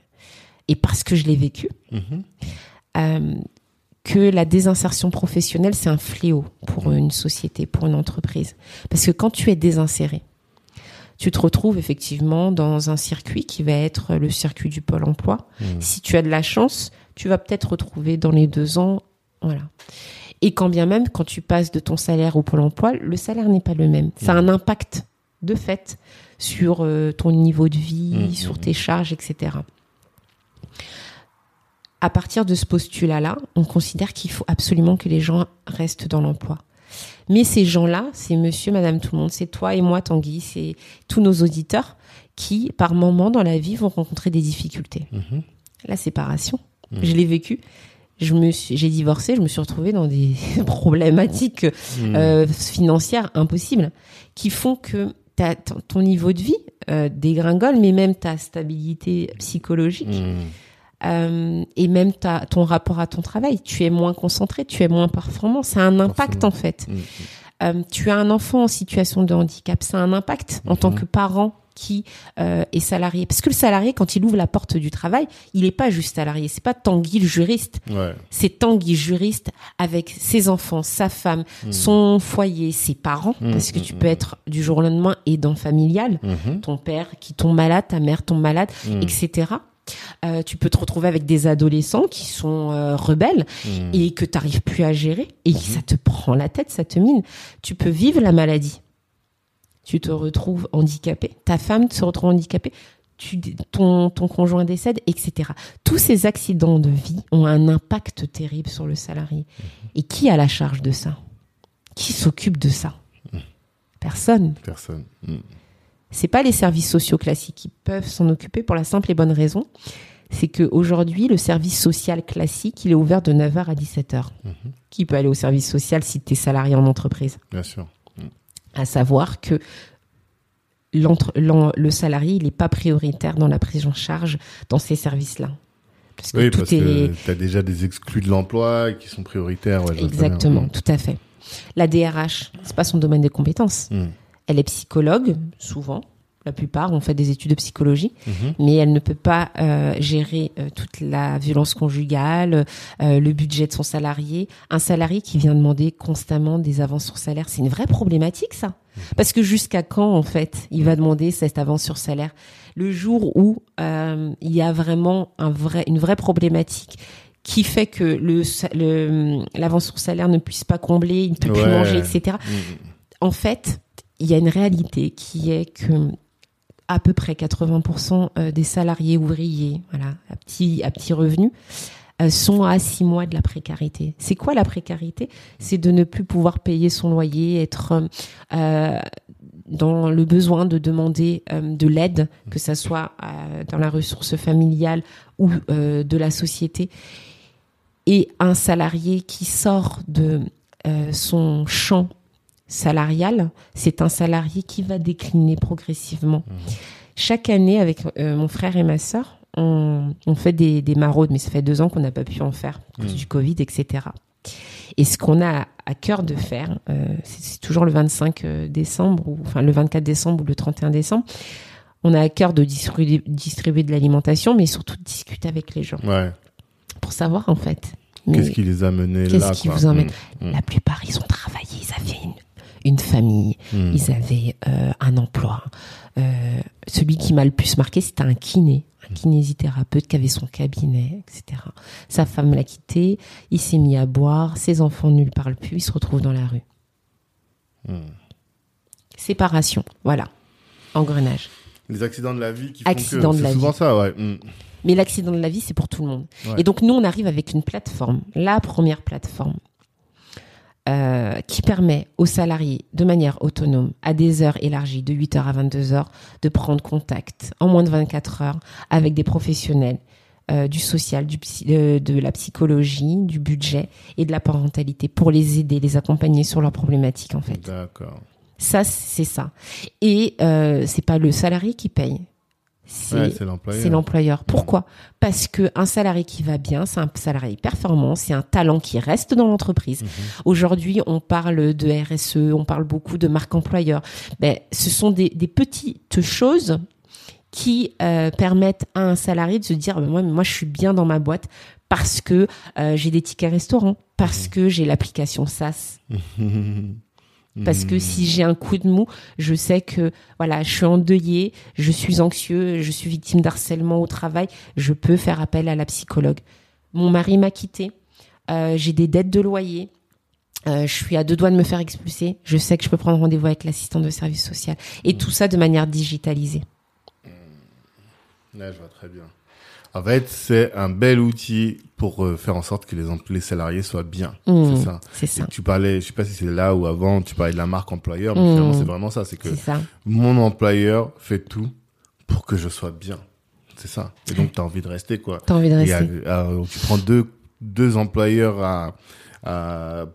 et parce que je l'ai vécu, Mhm. euh, que la désinsertion professionnelle, c'est un fléau pour une société, pour une entreprise. Parce que quand tu es désinséré, tu te retrouves effectivement dans un circuit qui va être le circuit du pôle emploi. Mhm. Si tu as de la chance, tu vas peut-être retrouver dans les deux ans, voilà. Et quand bien même, quand tu passes de ton salaire au pôle emploi, le salaire n'est pas le même. Ça a un impact de fait sur euh, ton niveau de vie, Mhm. sur tes charges, etc. À partir de ce postulat-là, on considère qu'il faut absolument que les gens restent dans l'emploi. Mais ces gens-là, c'est monsieur, madame, tout le monde, c'est toi et moi, Tanguy, c'est tous nos auditeurs qui, par moment dans la vie, vont rencontrer des difficultés. La séparation, je l'ai vécu. Je me suis, j'ai divorcé, je me suis retrouvée dans des problématiques euh, financières impossibles qui font que t'as- ton ton niveau de vie euh, dégringole, mais même ta stabilité psychologique Mhm. euh, et même ta, ton rapport à ton travail. Tu es moins concentré, tu es moins performant. Ça a un impact en fait. Mhm. Euh, tu as un enfant en situation de handicap, ça a un impact en tant Mhm. que parent qui euh, est salarié. Parce que le salarié, quand il ouvre la porte du travail, il n'est pas juste salarié. C'est pas Tanguy le juriste. Ouais. C'est Tanguy juriste avec ses enfants, sa femme, Mhm. son foyer, ses parents. Mhm, Parce que tu mhm, peux être du jour au lendemain aidant familial. Ton père qui tombe malade, ta mère tombe malade, etc. Euh, tu peux te retrouver avec des adolescents qui sont euh, rebelles et que tu n'arrives plus à gérer et ça te prend la tête, ça te mine. Tu peux vivre la maladie. Tu te retrouves handicapé, ta femme se retrouve handicapée, tu, ton, ton conjoint décède, etc. Tous ces accidents de vie ont un impact terrible sur le salarié. Et qui a la charge de ça? Qui s'occupe de ça? Personne. Personne. Mhm. C'est pas les services sociaux classiques qui peuvent s'en occuper pour la simple et bonne raison, c'est que aujourd'hui le service social classique, il est ouvert de 9h à 17h. Mhm. Qui peut aller au service social si tu es salarié en entreprise? Bien sûr. À savoir que le salarié, il n'est pas prioritaire dans la prise en charge dans ces services-là. Parce que Oui, tout parce est que tu as déjà des exclus de l'emploi qui sont prioritaires. Ouais, exactement, tout à fait. La DRH, c'est pas son domaine de compétences. Mhm. Elle est psychologue, souvent. La plupart ont fait des études de psychologie. Mhm. mais elle ne peut pas euh, gérer euh, toute la violence conjugale, euh, le budget de son salarié. Un salarié qui vient demander constamment des avances sur salaire, c'est une vraie problématique ça. Parce que jusqu'à quand en fait il va demander cette avance sur salaire? Le jour où euh, il y a vraiment un vrai, une vraie problématique qui fait que le le- l'avance sur salaire ne puisse pas combler, il ne peut plus manger, etc Mhm. en fait, il y a une réalité qui est que à peu près 80% euh, des salariés ouvriers, voilà, à petit, à revenu, euh, sont à six mois de la précarité. C'est quoi la précarité? C'est de ne plus pouvoir payer son loyer, être euh, dans le besoin de demander de l'aide, que ça soit dans la ressource familiale ou de la société. Et un salarié qui sort de son champ salarial, c'est un salarié qui va décliner progressivement. Chaque année, avec euh, mon frère et ma sœur, on, on fait des, des maraudes, mais ça fait deux ans qu'on n'a pas pu en faire à cause Mhm. du Covid, etc. Et ce qu'on a à cœur de faire, euh, c'est toujours le 25 euh, décembre, ou enfin le 24 décembre ou le 31 décembre, on a à cœur de distribuer, distribuer de l'alimentation, mais surtout de discuter avec les gens Ouais. pour savoir en fait. Qu'est-ce qui les a menés qu'est-ce là qui quoi? vous emmène? Mhm. La plupart, ils ont travaillé, ils avaient une, une famille, Mhm. ils avaient euh, un emploi. Euh, celui qui m'a le plus marqué, c'était un kiné, un kinésithérapeute qui avait son cabinet, etc. Sa femme l'a quitté, il s'est mis à boire, ses enfants ne lui parlent plus, il se retrouve dans la rue. Mhm. Séparation, voilà, engrenage. Les accidents de la vie qui font Accidents que de la c'est souvent vie. ça, ouais. Mais l'accident de la vie, c'est pour tout le monde. Ouais. Et donc, nous, on arrive avec une plateforme, la première plateforme, euh, qui permet aux salariés, de manière autonome, à des heures élargies, de 8h à 22h, de prendre contact en moins de 24 heures avec des professionnels euh, du social, du psy- euh, de la psychologie, du budget et de la parentalité pour les aider, les accompagner sur leurs problématiques en fait. D'accord. Ça, c'est ça. Et euh, c'est pas le salarié qui paye. C'est Ouais, l'employeur. Pourquoi? Parce que un salarié qui va bien, c'est un salarié performant, c'est un talent qui reste dans l'entreprise. Mhm. Aujourd'hui, on parle de RSE, on parle beaucoup de marque employeur. Ben, ce sont des, des petites choses qui euh, permettent à un salarié de se dire ben, moi, moi, je suis bien dans ma boîte parce que euh, j'ai des tickets restaurants, Mhm. parce que j'ai l'application SaaS, parce que si j'ai un coup de mou, je sais que voilà, je suis endeuillé, je suis anxieux, je suis victime d'harcèlement au travail, je peux faire appel à la psychologue. Mon mari m'a quitté, euh, j'ai des dettes de loyer. euh, je suis à deux doigts de me faire expulser. Je sais que je peux prendre rendez-vous avec l'assistant de service social. Et tout ça de manière digitalisée. Ouais, je vois très bien. En fait, c'est un bel outil pour euh, faire en sorte que les, les salariés soient bien. Mmh, C'est ça. C'est Et ça. tu parlais, je sais pas si c'est là ou avant, tu parlais de la marque employeur, mais Mmh. finalement, c'est vraiment ça. C'est que ça. mon employeur fait tout pour que je sois bien. C'est ça. Et donc, tu as envie de rester, quoi. T'as envie de Et à- rester. à- tu prends deux, deux employeurs à, à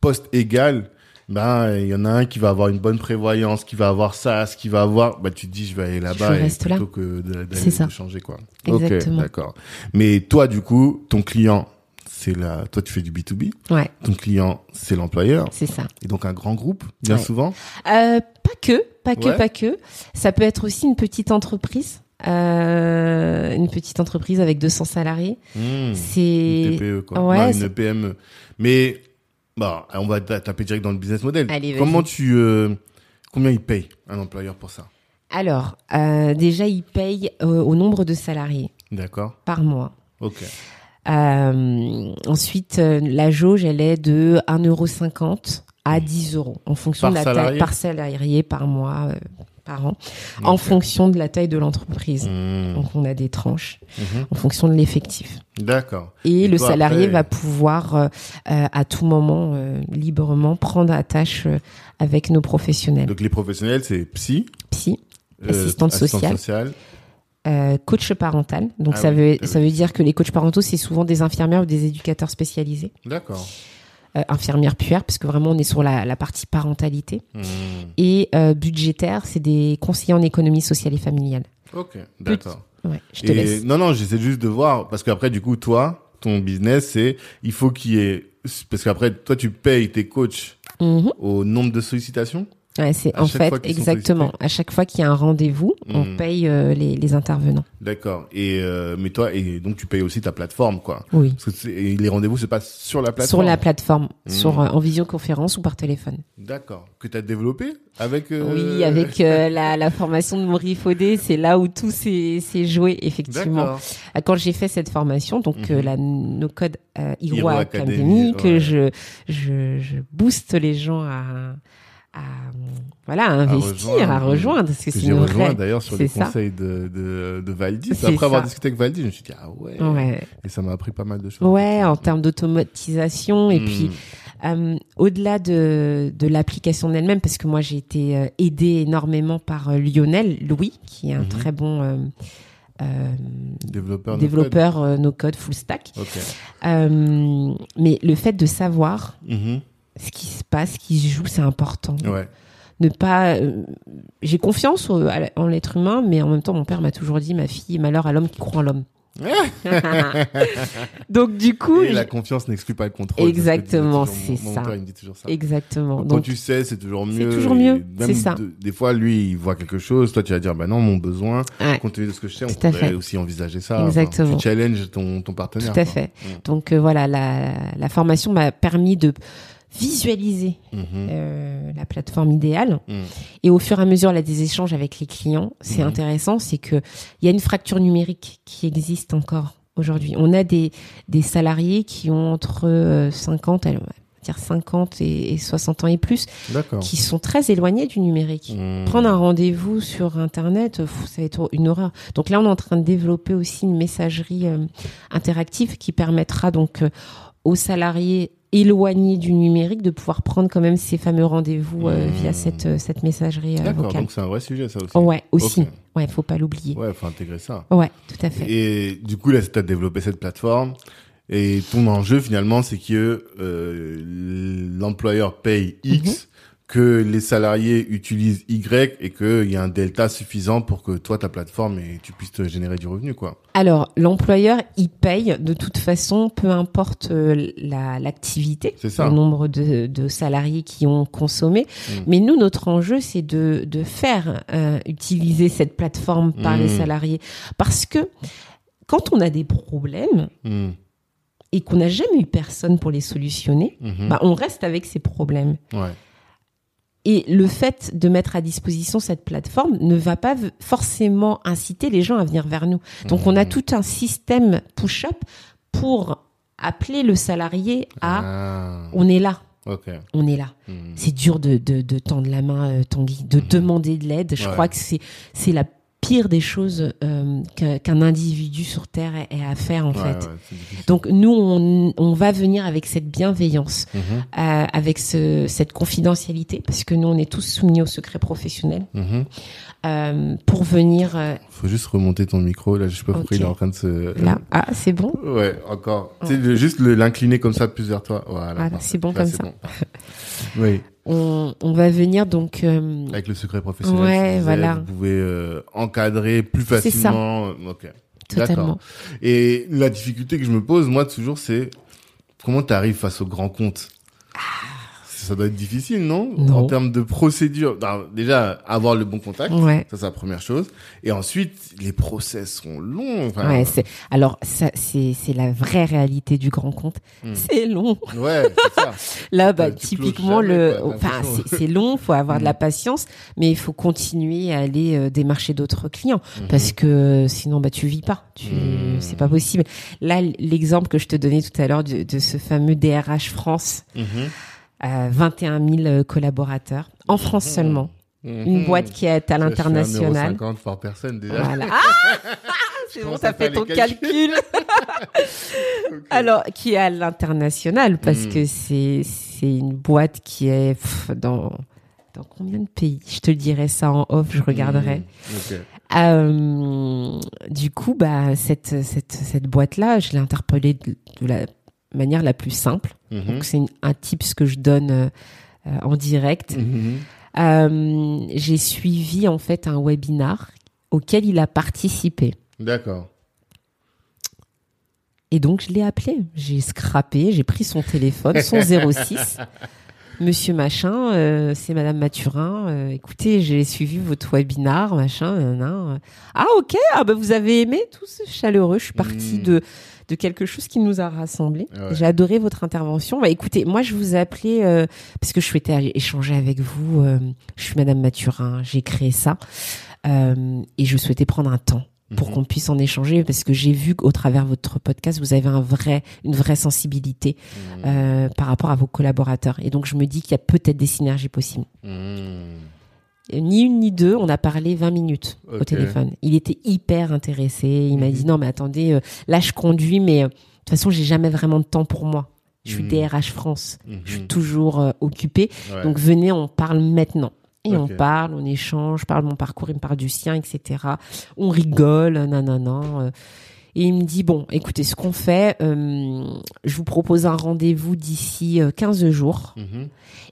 poste égal, ben, il y en a un qui va avoir une bonne prévoyance, qui va avoir ça, ce qui va avoir, bah, tu te dis, je vais aller là-bas reste là. plutôt que d'aller changer, quoi. Exactement. Ok, d'accord. Mais toi, du coup, ton client, c'est la, toi, tu fais du B2B. Ouais, Ton client, c'est l'employeur. c'est ça. Et donc, un grand groupe, bien Ouais. souvent. Euh, pas que, pas que, Ouais. pas que. Ça peut être aussi une petite entreprise. Euh, une petite entreprise avec 200 salariés. Mmh. Une C'est TPE, quoi. Ouais, Non, une PME. Mais, bah, on va ta- taper direct dans le business model. Allez. Comment tu, euh, combien il paye un employeur pour ça? alors euh, déjà ils payent euh, au nombre de salariés D'accord. par mois. Ok. Ensuite la jauge elle est de 1,50€ à 10 euros en fonction Par de la taille par salarié par mois par an en fonction de la taille de l'entreprise. Mmh. Donc on a des tranches Mhm. en fonction de l'effectif. D'accord. Et, Et le toi, salarié après- va pouvoir euh, euh, à tout moment euh, librement prendre attache euh, avec nos professionnels. Donc les professionnels, c'est psy, Psy, euh, Assistante sociale. sociale. euh, coach parental. Donc Ah ça oui, veut ça veut dire que les coachs parentaux c'est souvent des infirmières ou des éducateurs spécialisés, D'accord. Euh, infirmières puères parce que vraiment on est sur la, la partie parentalité Mmh. et euh, budgétaire c'est des conseillers en économie sociale et familiale. Ok. D'accord. Ouais, je te Et laisse. non, non, j'essaie juste de voir parce qu'après, du coup, toi, ton business, c'est il faut qu'il y ait parce qu'après, toi, tu payes tes coachs Mhm. au nombre de sollicitations? Ouais, c'est en fait exactement à chaque fois qu'il y a un rendez-vous, on Mhm. paye euh, les, les intervenants. D'accord. Et euh, mais toi, et donc tu payes aussi ta plateforme, quoi. Oui. Parce que et les rendez-vous se passent sur la Sur plateforme. la plateforme, Mhm. sur euh, en visioconférence ou par téléphone. D'accord. Que tu as développé avec. euh, Oui, avec euh, la, la formation de Maurice Faudet, c'est là où tout s'est joué effectivement. D'accord. Euh, Quand j'ai fait cette formation, donc euh, la no code euh, Hero Hero Academy, Academy, que je, je je booste les gens à à voilà à investir, rejoindre. à rejoindre, parce que c'est j'ai une rejoint vraie. d'ailleurs sur les ça. conseils de, de. C'est Après avoir discuté avec Valdis, je me suis dit, ah ouais. Ouais, Et ça m'a appris pas mal de choses. ouais, en termes d'automatisation et Hmm. puis Euh, au-delà de, de l'application en elle-même, parce que moi j'ai été euh, aidée énormément par euh, Lionel Louis, qui est un Mhm. très bon euh, euh, Développeur. no développeur no code full stack. mais le fait de savoir Mhm. Ce qui se passe, ce qui se joue, c'est important. Ouais. Ne pas. euh, J'ai confiance au- à la- en l'être humain, mais en même temps, mon père m'a toujours dit, ma fille, malheur à l'homme qui croit en l'homme. Donc du coup, Et la confiance n'exclut pas le contrôle. Exactement, c'est toujours c'est mon- ça. père, il me dit toujours ça. exactement. Quand Donc tu sais, c'est toujours mieux. toujours Et mieux, c'est ça. de- des fois, lui, il voit quelque chose. Toi, tu vas dire, bah non, mon besoin. Ouais. Compte tenu de ce que je sais, on pourrait fait. aussi envisager ça. Exactement. Enfin, tu challenges ton, ton partenaire. Tout à quoi. fait. Mm. Donc euh, voilà, la, la formation m'a permis de visualiser Mhm. euh, la plateforme idéale. Mm. Et au fur et à mesure là, des échanges avec les clients, c'est Mhm. intéressant, c'est que il y a une fracture numérique qui existe encore aujourd'hui. On a des, des salariés qui ont entre euh, 50, allez, on va dire 50 et, et 60 ans et plus, qui sont très éloignés du numérique. Prendre un rendez-vous sur Internet, pff, ça va être une horreur. Donc là, on est en train de développer aussi une messagerie euh, interactive qui permettra donc euh, aux salariés éloignés du numérique, de pouvoir prendre quand même ces fameux rendez-vous euh, Mmh. via cette, euh, cette messagerie euh, D'accord, vocale. donc c'est un vrai sujet, ça aussi. Ouais, aussi. Ok. Ouais, faut pas l'oublier. Ouais, faut intégrer ça. Ouais, tout à fait. Et du coup, là, tu as développé cette plateforme. Et ton enjeu, finalement, c'est que euh, l'employeur paye Mhm. X, que les salariés utilisent Y et qu'il y a un delta suffisant pour que toi, ta plateforme, et tu puisses te générer du revenu, quoi. Alors, l'employeur, il paye de toute façon, peu importe euh, la- l'activité, le nombre de, de salariés qui ont consommé. Mm. Mais nous, notre enjeu, c'est de, de faire euh, utiliser cette plateforme par les Mm. salariés. Parce que quand on a des problèmes Hmm. et qu'on n'a jamais eu personne pour les solutionner, Mhm. bah, on reste avec ces problèmes. Ouais. Et le fait de mettre à disposition cette plateforme ne va pas forcément inciter les gens à venir vers nous. Donc on a Mhm. tout un système push-up pour appeler le salarié à Ah, on est là, on est là. Hmm. C'est dur de, de, de tendre la main, euh, Tanguy, de Mhm. demander de l'aide. Je Ouais. crois que c'est la pire des choses euh, qu'un individu sur Terre ait, à faire en Ouais, fait. ouais. Donc nous, on, on va venir avec cette bienveillance, Mhm. euh, avec ce, cette confidentialité, parce que nous, on est tous soumis au secret professionnel, Mhm. Euh, pour venir euh, Faut juste remonter ton micro, là, je sais pas pourquoi Ok. il est en train de se... là. Ah, c'est bon? Ouais, encore. Tu sais, juste l'incliner comme ça plus vers toi. Voilà. Voilà, c'est bon Là, comme ça. bon. oui, on, on va venir donc... euh, avec le secret professionnel. Ouais, disais, voilà. Vous pouvez euh, encadrer plus C'est ça. facilement. Ok. totalement. Et la difficulté que je me pose, moi, toujours, c'est comment tu arrives face au grand compte? Ça doit être difficile, non, Non. En termes de procédure. Non, déjà, avoir le bon contact. Ouais. Ça, c'est la première chose. Et ensuite, les process sont longs. Enfin, Ouais, c'est alors ça c'est c'est la vraie réalité du grand compte. Hmm. C'est long. ouais, c'est ça. Là bah tu typiquement jamais, le quoi, enfin c'est long, faut avoir de la Mm. patience, mais il faut continuer à aller euh, démarcher d'autres clients Mhm. parce que euh, sinon bah tu vis pas, tu c'est pas possible. Là l'exemple que je te donnais tout à l'heure de, de ce fameux DRH France, Mhm. Euh, 21 000 collaborateurs en France Mhm. seulement, une Mhm. boîte qui est à l'international. 50 par personne déjà. Voilà. Ah c'est bon, t'as fait ton calcul. Alors, qui est à l'international, parce que c'est c'est une boîte qui est pff, dans dans combien de pays? Je te dirai ça en off, je regarderai. Euh, du coup, bah cette cette cette boîte là, je l'ai interpellée de, de la manière la plus simple. Mhm. Donc c'est un tips que je donne euh, euh, en direct. Mhm. Euh, J'ai suivi en fait un webinar auquel il a participé. D'accord. Et donc, je l'ai appelé. J'ai scrappé, j'ai pris son téléphone, son 06. Monsieur machin, euh, c'est Madame Mathurin. euh, écoutez, j'ai suivi votre webinar, machin. nan, nan. Ah ok, ah bah vous avez aimé tout ce chaleureux. Je suis partie Mm. de de quelque chose qui nous a rassemblés. Ouais. J'ai adoré votre intervention. Bah écoutez, moi je vous ai appelé euh, parce que je souhaitais échanger avec vous. euh, je suis Madame Mathurin, j'ai créé ça euh, et je souhaitais prendre un temps pour Mhm. qu'on puisse en échanger parce que j'ai vu qu'au travers de votre podcast vous avez un vrai une vraie sensibilité Mhm. euh, par rapport à vos collaborateurs et donc je me dis qu'il y a peut-être des synergies possibles Mhm. Ni une ni deux on a parlé 20 minutes au téléphone il était hyper intéressé il m'a Mhm. dit non mais attendez euh, là je conduis mais euh, de toute façon j'ai jamais vraiment de temps pour moi je suis Mhm. DRH France Mhm. je suis toujours euh, occupée Ouais. donc venez, on parle maintenant. Et on parle, on échange, je parle de mon parcours, il me parle du sien, etc. On rigole, nanana. euh. Et il me dit, bon, écoutez, ce qu'on fait, euh, je vous propose un rendez-vous d'ici euh, 15 jours Mhm.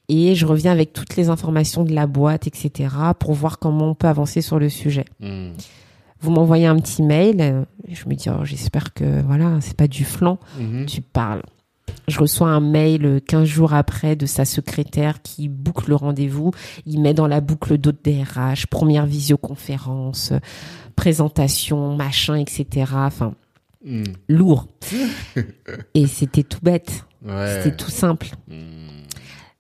et je reviens avec toutes les informations de la boîte, etc. pour voir comment on peut avancer sur le sujet. Mhm. Vous m'envoyez un petit mail, euh, et je me dis, oh, j'espère que, voilà, c'est pas du flan Mhm. tu parles. Je reçois un mail euh, 15 jours après de sa secrétaire qui boucle le rendez-vous. Il met dans la boucle d'autres DRH, première visioconférence, euh, présentation, machin, etc. Enfin, Mhm. lourd. Et c'était tout bête. Ouais. C'était tout simple. Mhm.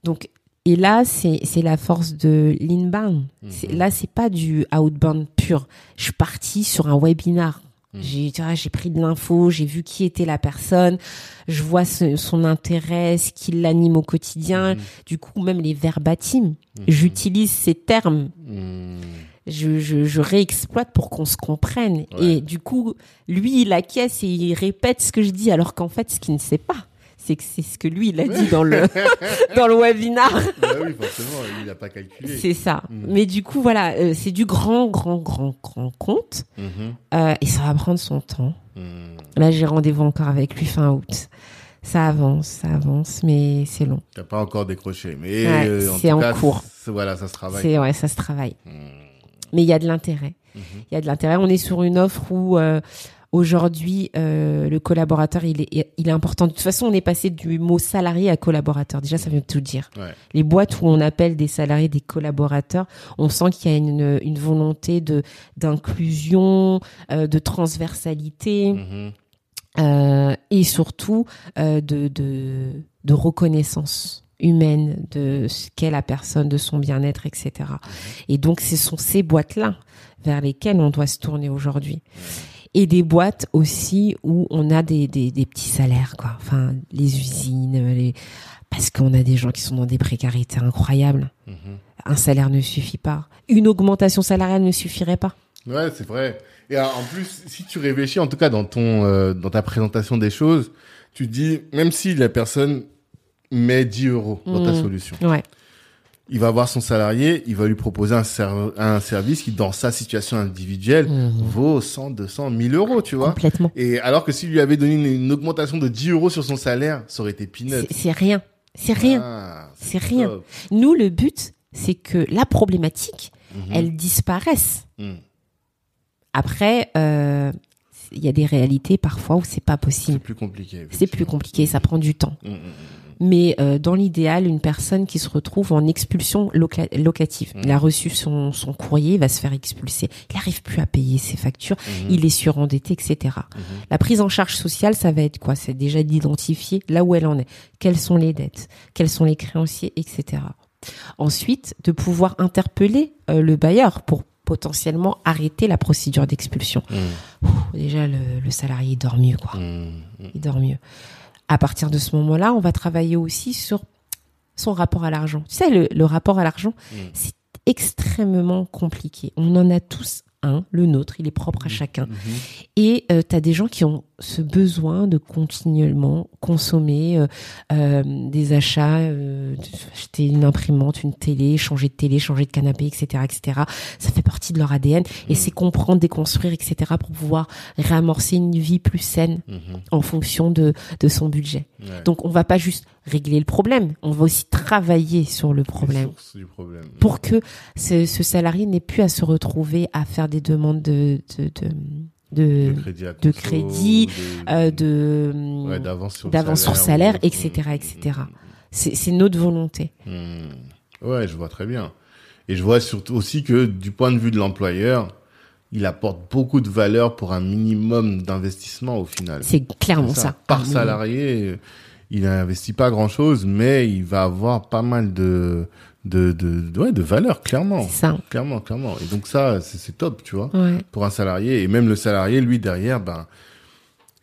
Donc, et là, c'est la force de l'inbound. C'est- Là, c'est pas du outbound pur. Je suis partie sur un webinar. Mhm. J'ai vois, j'ai pris de l'info, j'ai vu qui était la personne, je vois ce- son intérêt, ce qui l'anime au quotidien. Du coup, même les verbatims, j'utilise ces termes. Je, je, je réexploite pour qu'on se comprenne. Ouais. Et du coup, lui, il acquiesce et il répète ce que je dis, alors qu'en fait, ce qu'il ne sait pas, c'est que c'est ce que lui il a dit dans le dans le webinar. Bah oui, forcément, il n'a pas calculé. C'est ça. Mhm. Mais du coup, voilà, euh, c'est du grand, grand, grand, grand compte. Mhm. Euh, et ça va prendre son temps. Mhm. Là, j'ai rendez-vous encore avec lui fin août. Ça avance, ça avance, mais c'est long. T'as pas encore décroché, mais Ouais, euh, c'est en cours. c'est- Voilà, ça se travaille. C'est ouais, ça se travaille. Mhm. Mais il y a de l'intérêt. Mhm. Il y a de l'intérêt. On est sur une offre où euh, aujourd'hui euh, le collaborateur il est il est important. De toute façon, on est passé du mot salarié à collaborateur. Déjà, ça veut tout dire. Ouais. Les boîtes où on appelle des salariés des collaborateurs, on sent qu'il y a une, une volonté de d'inclusion, euh, de transversalité. Euh, et surtout euh, de, de, de reconnaissance humaine de ce qu'est la personne, de son bien-être, etc. Et donc, ce sont ces boîtes-là vers lesquelles on doit se tourner aujourd'hui. Et des boîtes aussi où on a des, des, des petits salaires, quoi. Enfin, les usines, les... parce qu'on a des gens qui sont dans des précarités incroyables. Mhm. Un salaire ne suffit pas. Une augmentation salariale ne suffirait pas. Ouais, c'est vrai. Et euh, en plus, si tu réfléchis, en tout cas dans ton, euh, dans ta présentation des choses, tu dis, même si la personne met 10 euros dans ta Mhm. solution, Ouais. il va voir son salarié, il va lui proposer un, ser- un service qui, dans sa situation individuelle, Mhm. vaut 100, 200, 1000 euros, tu vois. Complètement. Et alors que s'il lui avait donné une, une augmentation de 10 euros sur son salaire, ça aurait été peanut. C'est c'est rien. C'est rien. Ah, C'est rien. top. Nous, le but, c'est que la problématique, Mhm. elle disparaisse. Mhm. Après, euh, il y a des réalités parfois où c'est pas C'est possible. plus compliqué. C'est plus compliqué, ça prend du temps. Mhm, mhm, Mais euh, dans l'idéal, une personne qui se retrouve en expulsion loca- locative, il a reçu son, son courrier, il va se faire expulser. Il n'arrive plus à payer ses factures, mhm, il est surendetté, etc. mhm. La prise en charge sociale, ça va être quoi? C'est déjà d'identifier là où elle en est. Quelles sont les dettes? Quels sont les créanciers, etc. Ensuite, de pouvoir interpeller euh, le bailleur pour potentiellement arrêter la procédure d'expulsion. Ouh, Déjà, le, le salarié dort mieux, quoi. mhm. Il dort mieux. À partir de ce moment-là, on va travailler aussi sur son rapport à l'argent. Tu sais, le, le rapport à l'argent, Mhm. c'est extrêmement compliqué. On en a tous un, le nôtre, il est propre à chacun. Mhm. Et euh, tu as des gens qui ont ce besoin de continuellement consommer euh, euh, des achats, euh, acheter une imprimante, une télé, changer de télé, changer de canapé, etc., etc. Ça fait partie de leur ADN et Mhm. c'est comprendre, déconstruire, etc. pour pouvoir réamorcer une vie plus saine Mhm. en fonction de, de son budget. Ouais. Donc on va pas juste régler le problème, on va aussi travailler sur le problème sources du problème. pour que ce, ce salarié n'ait plus à se retrouver à faire des demandes de de de, de, de crédit, de conso, crédit, de- euh, ouais, d'avance sur, salaire, ou- etc., etc. c'est c'est notre volonté. Hmm. Ouais, je vois très bien. Et je vois surtout aussi que du point de vue de l'employeur, il apporte beaucoup de valeur pour un minimum d'investissement au final. C'est clairement ça. Par Ah, salarié, il n'investit pas grand chose, mais il va avoir pas mal de, de, de, ouais, de valeur, clairement. Ça. Clairement, clairement. Et donc ça, c'est c'est top, tu vois, Ouais. pour un salarié. Et même le salarié, lui, derrière, ben,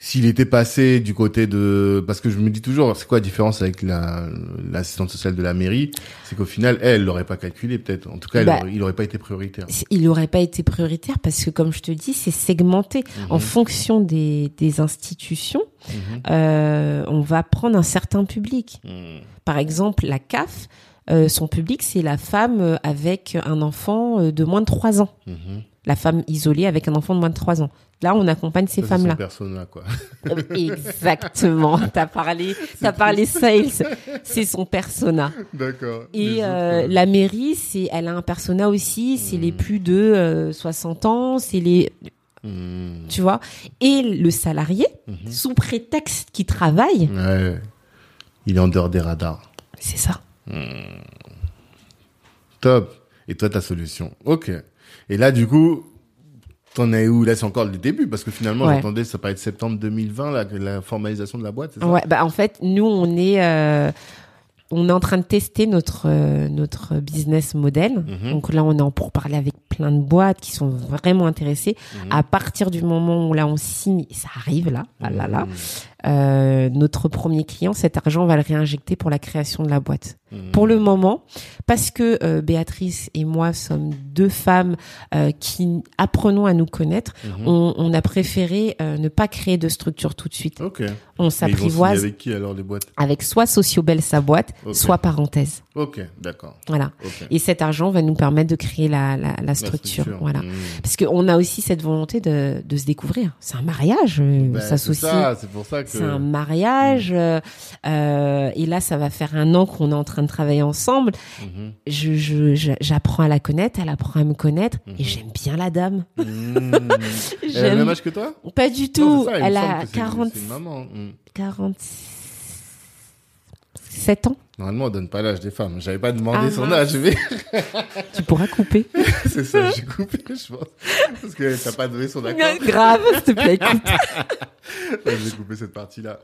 s'il était passé du côté de, parce que je me dis toujours, c'est quoi la différence avec la, l'assistante sociale de la mairie? C'est qu'au final, elle, l'aurait pas calculé, peut-être. En tout cas, Bah, aurait- il aurait pas été prioritaire. Il n'aurait pas été prioritaire parce que, comme je te dis, c'est segmenté en Mhm. fonction des, des institutions. Mhm. euh, on va prendre un certain public. Mhm. Par exemple, la CAF, son public, c'est la femme euh, avec un enfant euh, de moins de 3 ans. Mhm. La femme isolée avec un enfant de moins de 3 ans. Là, on accompagne ces Ça, c'est son femmes-là. persona, quoi. Euh, Exactement. T'as parlé, t'as parlé sales. C'est son persona. D'accord. Et autres, euh, euh, la mairie, c'est, elle a un persona aussi. C'est les Mhm. plus de euh, 60 ans. C'est les, mhm. tu vois. Et le salarié, sous prétexte qu'il travaille, Ouais. Il est en dehors des radars. c'est ça. Top. Et toi, ta solution. Ok. Et là, du coup, t'en es où? Là, c'est encore le début, parce que finalement, Ouais. j'entendais, ça paraît être septembre 2020, la, la formalisation de la boîte, c'est ça? Ouais, bah en fait, nous on est euh, on est en train de tester notre euh, notre business model. Mhm. Donc là, on est en pour parler avec plein de boîtes qui sont vraiment intéressées. Mhm. À partir du moment où là on signe, ça arrive là, là là, euh, notre premier client, cet argent, on va le réinjecter pour la création de la boîte. Mhm. Pour le moment, parce que euh, Béatrice et moi sommes deux femmes euh, qui apprenons à nous connaître, Mhm. on, on a préféré ne pas créer de structure tout de suite. On s'apprivoise avec qui alors les boîtes? avec soit Sociobel sa boîte, soit parenthèse. Ok, d'accord. Voilà. Et cet argent va nous permettre de créer la, la, la La structure. Voilà. Mhm. Parce qu'on a aussi cette volonté de, de se découvrir. C'est un mariage, euh, Ben, ça, c'est pour ça que. C'est un mariage. euh, euh, et là, ça va faire un an qu'on est en train de travailler ensemble. Mhm. Je, j'apprends à la connaître, elle apprend à me connaître. Et j'aime bien la dame. Mhm. Elle a le même âge que toi? Pas du tout. ça, elle a que c'est- 40, C'est une maman. Mhm. 47 ans. Normalement, on donne pas l'âge des femmes. J'avais pas demandé Ah, son mince. âge, mais Tu pourras couper. c'est ça, j'ai coupé, je pense. Parce que t'as pas donné son accord. Grave, s'il te plaît. Ouais, j'ai coupé cette partie-là.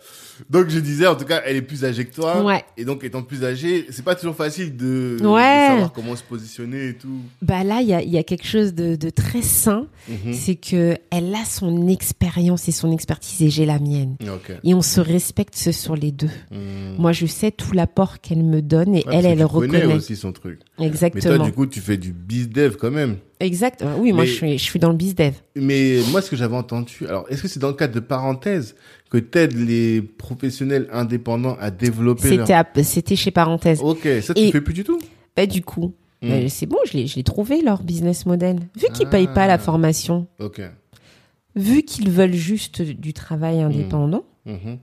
Donc, je disais, en tout cas, elle est plus âgée que toi. Ouais. Et donc, étant plus âgée, c'est pas toujours facile de, de Ouais. savoir comment se positionner et tout. Bah là, il y a, il y a quelque chose de, de très sain. Mhm. C'est que elle a son expérience et son expertise et j'ai la mienne. Et on se respecte sur les deux. Mhm. Moi, je sais tout l'apport qu'elle me donne et Ouais, elle, elle tu connais reconnaît. aussi son truc. Mais Exactement. toi, du coup, tu fais du biz dev quand même. Exact. Oui, moi, Mais- je suis, je suis dans le biz dev. Mais moi, ce que j'avais entendu, alors, est-ce que c'est dans le cadre de parenthèse que t'aides les professionnels indépendants à développer leur... C'était, à- c'était chez Parenthèse. Ok, ça, tu Et- fais plus du tout? Bah, du coup, Mm. euh, c'est bon, je l'ai, trouvé, leur business model. Vu qu'ils payent pas Ah. la formation, Ok. vu qu'ils veulent juste du travail indépendant, Mhm.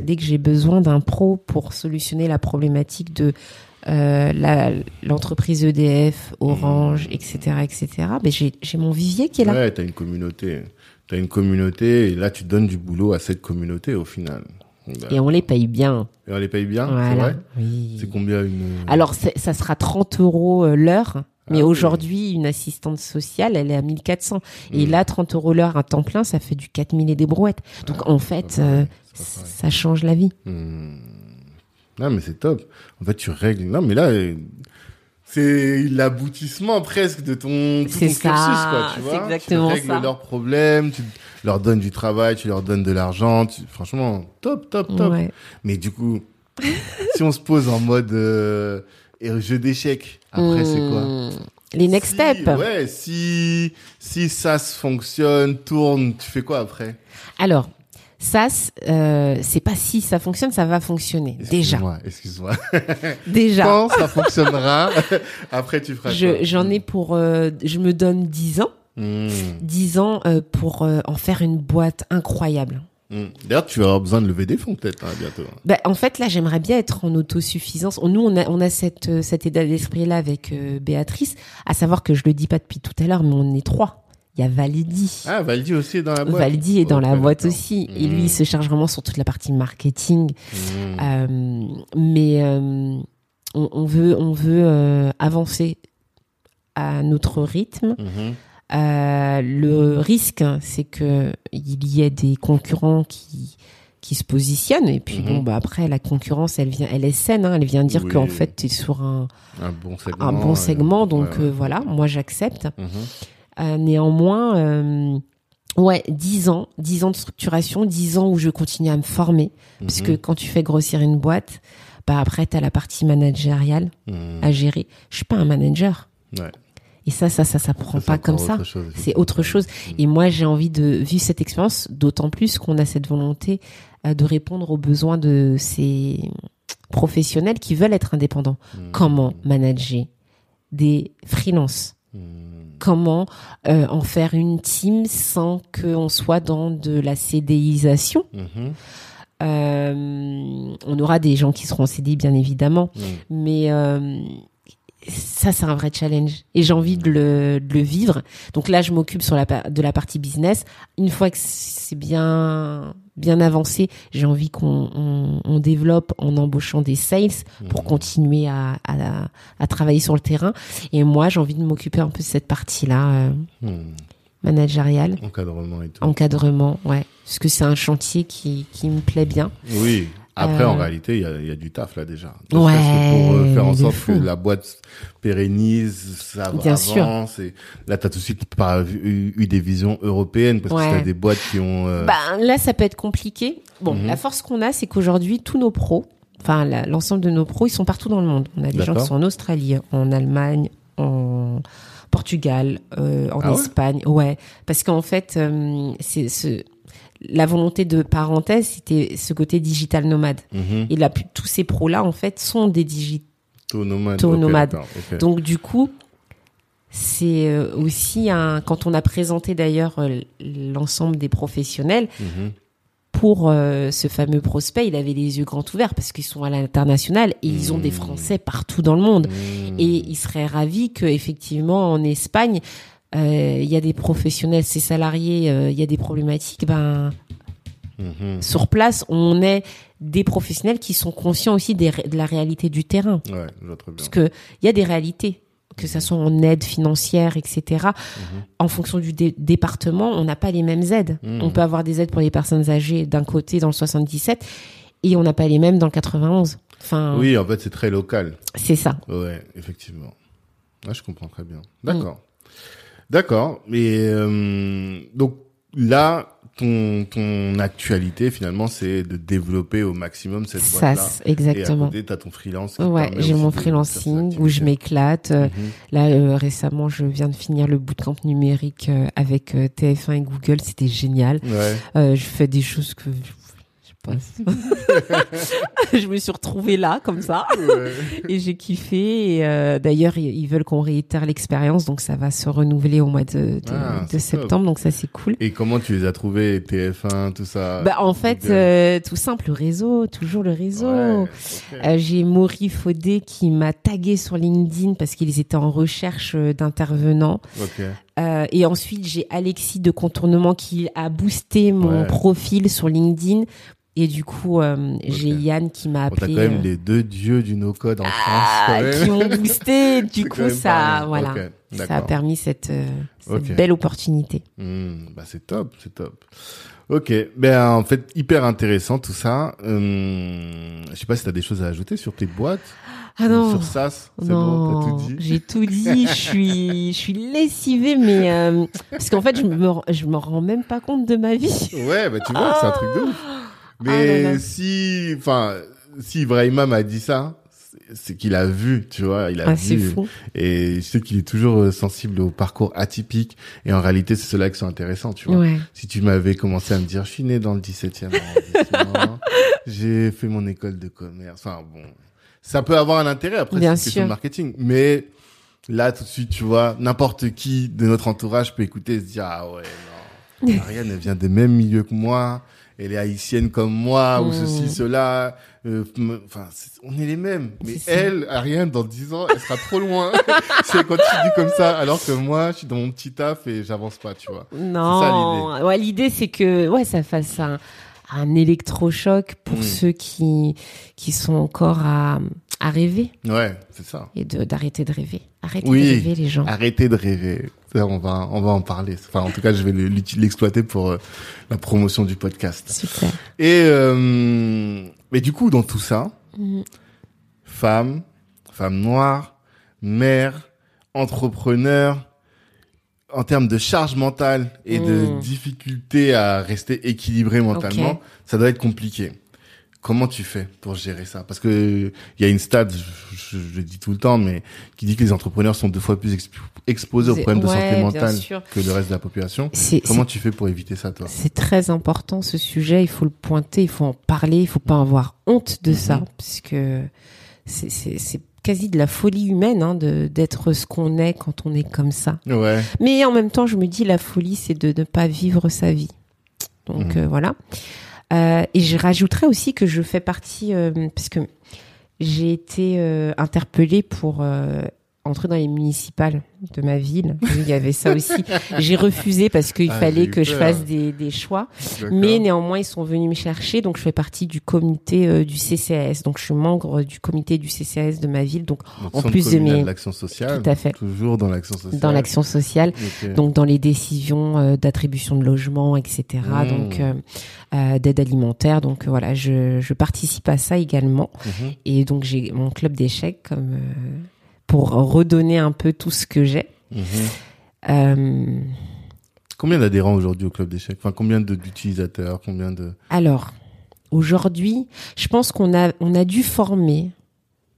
Dès que j'ai besoin d'un pro pour solutionner la problématique de euh, l'entreprise EDF, Orange, etc., etc., ben j'ai mon vivier qui est là. Ouais, t'as une communauté. T'as une communauté et là, tu donnes du boulot à cette communauté au final. Et on les paye bien. et on les paye bien, c'est vrai Oui. C'est combien une... Alors, c'est- ça sera 30 euros euh, l'heure. Mais Ah oui. aujourd'hui, une assistante sociale, elle est à 1400. Et Mm. là, 30 euros l'heure à temps plein, ça fait du 4000 et des brouettes. Donc, en fait, euh. Ça change la vie. Hmm. Non, mais c'est top. En fait, tu règles. Non, mais là, euh, c'est l'aboutissement presque de ton, tout ton cursus, quoi, tu c'est vois. exactement tu règles ça. leurs problèmes, tu leur donnes du travail, tu leur donnes de l'argent. tu- Franchement, top, top, top. Ouais. Mais du coup, si on se pose en mode euh, jeu d'échecs, après, c'est quoi Hmm. Les next Si- steps. Ouais, si, si ça se fonctionne, tourne, tu fais quoi après? Alors, ça, euh, c'est pas si ça fonctionne, ça va fonctionner. Déjà. Excuse-moi, excuse-moi. Déjà. Quand ça fonctionnera, après tu feras Je- J'en ai pour, euh, je me donne 10 ans. Hmm, 10 ans euh, pour euh, en faire une boîte incroyable. hmm. D'ailleurs, tu avoir besoin de lever des fonds peut-être hein, bientôt. Bah, en fait, là, j'aimerais bien être en autosuffisance. Nous, on a, on a cette, euh, cet état d'esprit-là avec euh, Béatrice, à savoir que je le dis pas depuis tout à l'heure, mais on est trois. Il y a Validi. Ah, Valdi aussi est dans la boîte. Valdi est dans la boîte aussi. Et lui, Hmm. il se charge vraiment sur toute la partie marketing. Hmm. Euh, mais euh, on, on veut, on veut euh, avancer à notre rythme. Mhm. Le risque, c'est que il y ait des concurrents qui qui se positionnent et puis Mhm. bon bah après la concurrence elle vient elle est saine hein, elle vient dire Oui. qu'en fait tu es sur un, Un bon segment. un bon segment donc voilà moi j'accepte Mhm. Néanmoins euh, ouais 10 ans 10 ans de structuration 10 ans où je continue à me former parce que Mhm. quand tu fais grossir une boîte bah après tu as la partie managériale Mhm. à gérer je suis pas un manager Ouais. et ça ça ça ça prend pas comme ça c'est autre chose. Et moi, j'ai envie de vivre cette expérience, d'autant plus qu'on a cette volonté euh, de répondre aux besoins de ces professionnels qui veulent être indépendants. Mhm. Comment manager des freelances? Mhm. Comment euh, en faire une team sans qu'on soit dans de la CDIsation Mhm. Euh, On aura des gens qui seront en CDI, bien évidemment, Mhm. mais euh, ça c'est un vrai challenge et j'ai envie de le, de le vivre donc là je m'occupe sur la de la partie business une fois que c'est bien bien avancé j'ai envie qu'on on, on développe en embauchant des sales pour Mhm. continuer à, à, à travailler sur le terrain et moi j'ai envie de m'occuper un peu de cette partie là Mhm. managériale Encadrement et tout. encadrement ouais parce que c'est un chantier qui qui me plaît bien Oui. Après, en Euh, réalité, il y a, il y a du taf là déjà. Ne Ouais, que pour euh, faire en sorte fou. que la boîte pérennise, ça Bien sûr. avance. Et là, t'as tout de suite pas eu, eu des visions européennes parce Ouais. que t'as des boîtes qui ont. euh, Ben, là, ça peut être compliqué. Bon, Mhm. la force qu'on a, c'est qu'aujourd'hui, tous nos pros, enfin, l'ensemble de nos pros, ils sont partout dans le monde. On a des gens qui sont en Australie, en Allemagne, en Portugal, euh, en Ah ouais Espagne. Ouais. Parce qu'en fait, euh, c'est ce, la volonté de parenthèse, c'était ce côté digital nomade. mhm. Et là, tous ces pros-là, en fait, sont des digital Taux nomade. Taux ok, nomade. d'accord, ok. Donc du coup, c'est euh, aussi un quand on a présenté d'ailleurs euh, l'ensemble des professionnels Mhm. pour euh, ce fameux prospect, il avait les yeux grands ouverts parce qu'ils sont à l'international et ils ont des Mmh. Français partout dans le monde Mhm. et il serait ravi que effectivement en Espagne il y a des professionnels, ces salariés, euh, il y a des problématiques. Ben Mhm. sur place, on est des professionnels qui sont conscients aussi des de la réalité du terrain. Ouais, je bien. Parce que il y a des réalités, que ça soit en aide financière, etc. Mhm. En fonction du dé- département, on n'a pas les mêmes aides. Mhm. On peut avoir des aides pour les personnes âgées d'un côté dans le 77 et on n'a pas les mêmes dans le 91. Enfin, Oui, en fait, c'est très local. c'est ça. Ouais, effectivement. Ah, je comprends très bien. D'accord. D'accord. Mais euh, donc là, ton, ton actualité, finalement, c'est de développer au maximum cette Ça, boîte-là. Et à exactement. côté, t'as ton freelance. qui Ouais, j'ai mon freelancing où je m'éclate. Euh, Mhm. Là, euh, récemment, je viens de finir le bootcamp numérique euh, avec euh, TF1 et Google. C'était génial. Ouais. Euh, je fais des choses que je me suis retrouvée là comme ça Ouais. et j'ai kiffé. Et, euh, D'ailleurs, ils, veulent qu'on réitère l'expérience, donc ça va se renouveler au mois de, de, Ah, de c'est top. septembre, donc ça c'est cool. Et comment tu les as trouvés, TF1, tout ça? Bah en fait, euh, tout simple, le réseau, toujours le réseau. Ouais. Euh, j'ai Maury Faudet qui m'a tagué sur LinkedIn parce qu'ils étaient en recherche d'intervenants. Euh, et ensuite, j'ai Alexis de Contournement qui a boosté mon Ouais. profil sur LinkedIn. Et du coup, euh, j'ai. Yann qui m'a Bon, t'as appelé. quand même euh, les deux dieux du no-code en ah, France. quand même. qui m'ont boosté. Du coup, ça, voilà, ça a permis cette, euh, cette belle opportunité. Hmm, bah c'est top, c'est top. Ok, ben en fait hyper intéressant tout ça. Hum, je sais pas si t'as des choses à ajouter sur tes boîtes, Ah non, sur SaaS, c'est bon, non, t'as tout dit. j'ai tout dit. Je suis, je suis lessivée, mais euh, parce qu'en fait, je me, je me rends même pas compte de ma vie. Ouais, bah tu vois, c'est un truc de ouf. Ah Mais là là. si, enfin, si Ibrahima m'a dit ça, c'est- qu'il a vu, tu vois, il a Ah, c'est vu. fou. Et je sais qu'il est toujours euh, sensible aux parcours atypiques. Et en réalité, c'est ceux-là qui sont intéressants, tu vois. Ouais. Si tu m'avais commencé à me dire, je suis né dans le 17e arrondissement, j'ai fait mon école de commerce. Enfin bon, ça peut avoir un intérêt après, c'est une question de marketing. Mais là, tout de suite, tu vois, n'importe qui de notre entourage peut écouter et se dire, ah ouais, non, Ariane, elle vient des mêmes milieux que moi. Elle est haïtienne comme moi, ou Mm. ceci, cela. Euh, Enfin, c'est- on est les mêmes. Mais C'est ça. elle, Ariane, dans 10 ans, elle sera trop loin si elle continue comme ça. Alors que moi, je suis dans mon petit taf et j'avance pas, tu vois. Non, ouais, l'idée c'est que ouais, ça fasse un, un électrochoc pour Mm. ceux qui qui sont encore à, à rêver Ouais, c'est ça. et d'arrêter de rêver. Arrêtez Oui. de rêver les gens. Arrêtez de rêver. Ça, on va, on va en parler. Enfin, en tout cas, je vais l'exploiter pour euh, la promotion du podcast. Super. Et euh, mais du coup, dans tout ça, Mm. femme, femme noire, mère, entrepreneur, en termes de charge mentale et de Mm. difficulté à rester équilibré mentalement, ça doit être compliqué. Comment tu fais pour gérer ça? Parce que il y a une stat, je, le dis tout le temps, mais qui dit que les entrepreneurs sont deux fois plus exp- exposés aux problèmes de santé mentale que le reste de la population. Comment tu fais pour éviter ça, toi? C'est- très important ce sujet. Il faut le pointer, il faut en parler, il faut pas avoir honte de ça, Mhm. puisque c'est c'est c'est quasi de la folie humaine hein, de d'être ce qu'on est quand on est comme ça. Ouais. Mais en même temps, je me dis, la folie, c'est de ne pas vivre sa vie. Donc Mhm. euh, voilà. Euh, et je rajouterais aussi que je fais partie, euh, parce que j'ai été euh, interpellée pour entrer dans les municipales de ma ville. Il y avait ça aussi. J'ai refusé parce qu'il Ah, fallait que je fasse des, des choix. Mais néanmoins, ils sont venus me chercher. Donc, je fais partie du comité euh, du CCAS. Donc, je suis membre du comité du CCAS de ma ville. Donc, en plus de mes- l'action sociale. tout à fait. Toujours dans l'action sociale. Dans l'action sociale. Donc, dans les décisions euh, d'attribution de logement, etc. Mmh. Donc, euh, euh, d'aide alimentaire. Donc, voilà, je, je participe à ça également. Mhm. Et donc, j'ai mon club d'échecs comme, euh, pour redonner un peu tout ce que j'ai. Mhm. Euh, Combien d'adhérents aujourd'hui au club d'échecs Enfin, combien d'utilisateurs? Combien de Alors, aujourd'hui, je pense qu'on a, on a dû former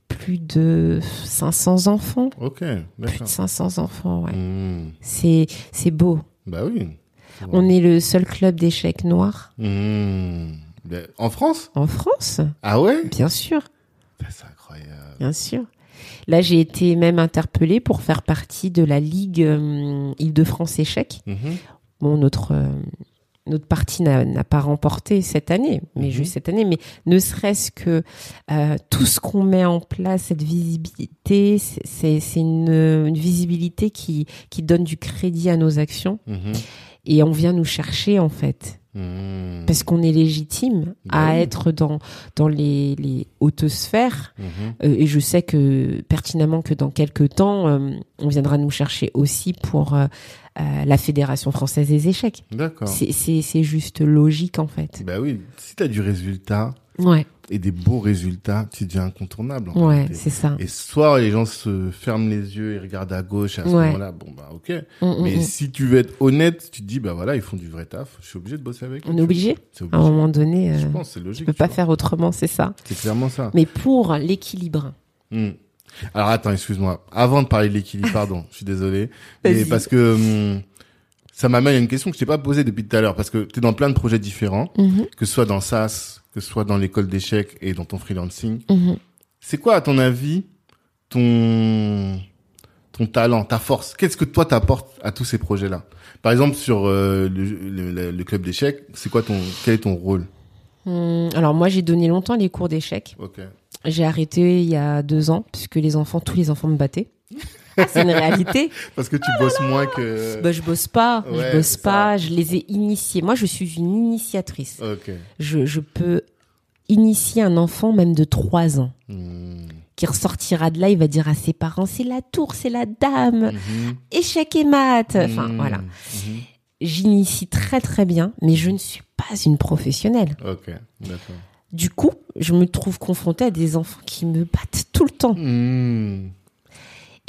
plus de 500 enfants. Ok, Plus de d'accord. 500 enfants, ouais. Mhm. C'est, c'est beau. Bah oui. On est le seul club d'échecs noirs Mhm. En France? En France, Ah ouais? Bien sûr, C'est incroyable. bien sûr. Là, j'ai été même interpellée pour faire partie de la Ligue euh, Île-de-France Échecs. Mhm. Bon, notre euh, notre parti n'a pas remporté cette année, mais Mhm. juste cette année. Mais ne serait-ce que euh, tout ce qu'on met en place, cette visibilité, c'est- une visibilité qui qui donne du crédit à nos actions Mhm. et on vient nous chercher en fait Mhm. parce qu'on est légitime Bah à être dans dans les les hautes sphères Mhm. Euh, et je sais que pertinemment que dans quelques temps euh, on viendra nous chercher aussi pour euh, la Fédération française des échecs. D'accord. C'est- juste logique en fait. Bah oui, si t'as du résultat Ouais, et des beaux résultats, tu deviens incontournable. En ouais, c'est ça. Et soit les gens se ferment les yeux et regardent à gauche à ce Ouais. moment-là, bon bah ok. Mm, mm, Mais mm. si tu veux être honnête, tu te dis bah voilà, ils font du vrai taf, je suis obligé de bosser avec eux. On est obligé À un moment donné, Je euh, pense, c'est logique. peux tu pas vois. faire autrement, c'est ça. C'est clairement ça. Mais pour l'équilibre, Hmm. Alors attends, excuse-moi. Avant de parler de l'équilibre, pardon, je suis désolé. Mais parce que hum, ça m'amène à une question que je t'ai pas posée depuis tout à l'heure, parce que tu es dans plein de projets différents, Mhm, que ce soit dans SAS, que ce soit dans l'école d'échecs et dans ton freelancing. mhm. C'est quoi, à ton avis, ton ton talent, ta force? Qu'est-ce que toi t'apportes à tous ces projets-là? Par exemple, sur euh, le, le- le- le club d'échecs, c'est quoi ton quel est ton rôle? Hum, alors moi j'ai donné longtemps les cours d'échecs. J'ai arrêté il y a deux ans puisque les enfants, tous les enfants me battaient. c'est une réalité. Parce que tu bosses moins que. Bah, je bosse pas, Ouais, je bosse pas, je les ai initiés. Moi je suis une initiatrice. Ok. Je, je peux initier un enfant même de trois ans Hmm. qui ressortira de là, il va dire à ses parents c'est la tour, c'est la dame, Mhm. échec et maths. Enfin Hmm. voilà. J'initie très très bien, mais je ne suis pas une professionnelle. Ok, d'accord. Du coup, je me trouve confrontée à des enfants qui me battent tout le temps. Hmm.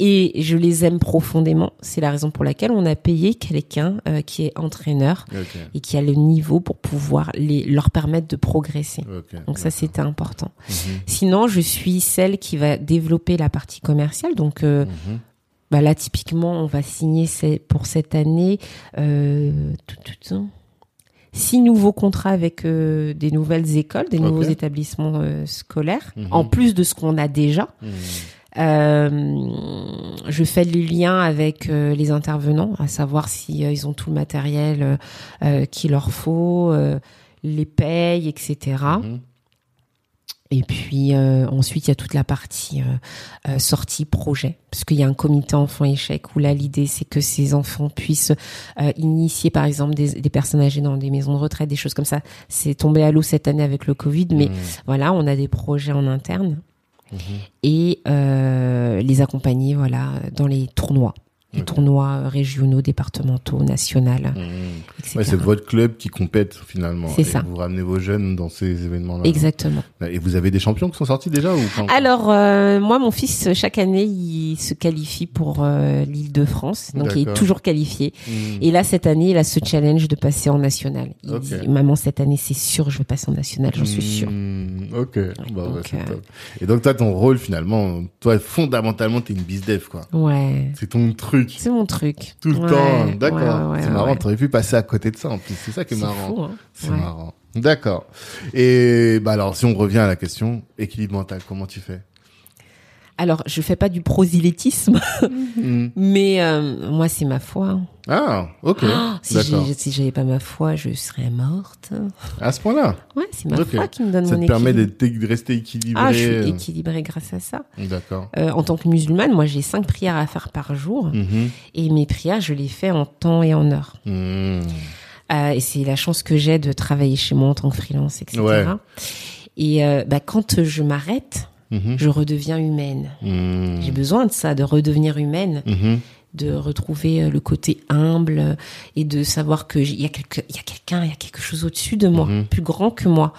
Et je les aime profondément. C'est la raison pour laquelle on a payé quelqu'un euh, qui est entraîneur et qui a le niveau pour pouvoir les, leur permettre de progresser. Donc ça, c'était important. Mhm. Sinon, je suis celle qui va développer la partie commerciale. Donc euh, Mhm. bah là, typiquement, on va signer pour cette année euh, tout, tout, tout, six nouveaux contrats avec des nouvelles écoles, des nouveaux établissements scolaires, Mhm. en plus de ce qu'on a déjà. Euh, je fais le lien avec euh, les intervenants, à savoir si euh, ils ont tout le matériel qu'il leur faut, euh, les payes, etc. Mhm. Et puis euh, ensuite, il y a toute la partie euh, euh, sortie projet, parce qu'il y a un comité enfants échecs où là, l'idée, c'est que ces enfants puissent euh, initier, par exemple, des, des personnes âgées dans des maisons de retraite, des choses comme ça. C'est tombé à l'eau cette année avec le Covid, mais Mhm. voilà, on a des projets en interne Mhm. et euh, les accompagner, voilà, dans les tournois, les Ok. tournois régionaux, départementaux, nationaux, etc. Ouais, c'est votre club qui compète finalement. C'est ça. Vous ramenez vos jeunes dans ces événements-là. Exactement. Et vous avez des champions qui sont sortis déjà ou Alors, euh, moi, mon fils, chaque année, il se qualifie pour euh, l'île de France. Donc, il est toujours qualifié. Mhm. Et là, cette année, il a ce challenge de passer en national. Il dit, maman, cette année, c'est sûr, je vais passer en national, j'en suis sûre. Mhm. Ok. Donc, bah, euh, top. Et donc toi, ton rôle finalement, toi fondamentalement, t'es une bizdev quoi. Ouais. C'est ton truc. C'est mon truc. Tout le Ouais, temps, d'accord. ouais, ouais, c'est marrant, ouais. t'aurais pu passer à côté de ça en plus. C'est ça qui est, C'est marrant. fou, hein. C'est Ouais. marrant. D'accord. Et bah alors, si on revient à la question, équilibre mental, comment tu fais? Alors, je fais pas du prosélytisme, Hmm. mais euh, moi, c'est ma foi. Ah, ok. Ah, si D'accord. j'ai- si j'avais pas ma foi, je serais morte. À ce point-là, Ouais, c'est ma foi qui me donne ça mon te permet équilibre. d'être- de rester équilibré. Ah, je suis euh, équilibrée grâce à ça. D'accord. Euh, en tant que musulmane, moi, j'ai cinq prières à faire par jour. Mhm. Et mes prières, je les fais en temps et en heure. Euh, et c'est la chance que j'ai de travailler chez moi en tant que freelance, etc. Ouais. Et euh, bah, quand je m'arrête, Mhm. je redeviens humaine. Hmm. J'ai besoin de ça, de redevenir humaine, Mhm. de retrouver euh, le côté humble euh, et de savoir que il y a quelque- il y a quelqu'un, il y a quelque chose au-dessus de moi, Mhm. plus grand que moi,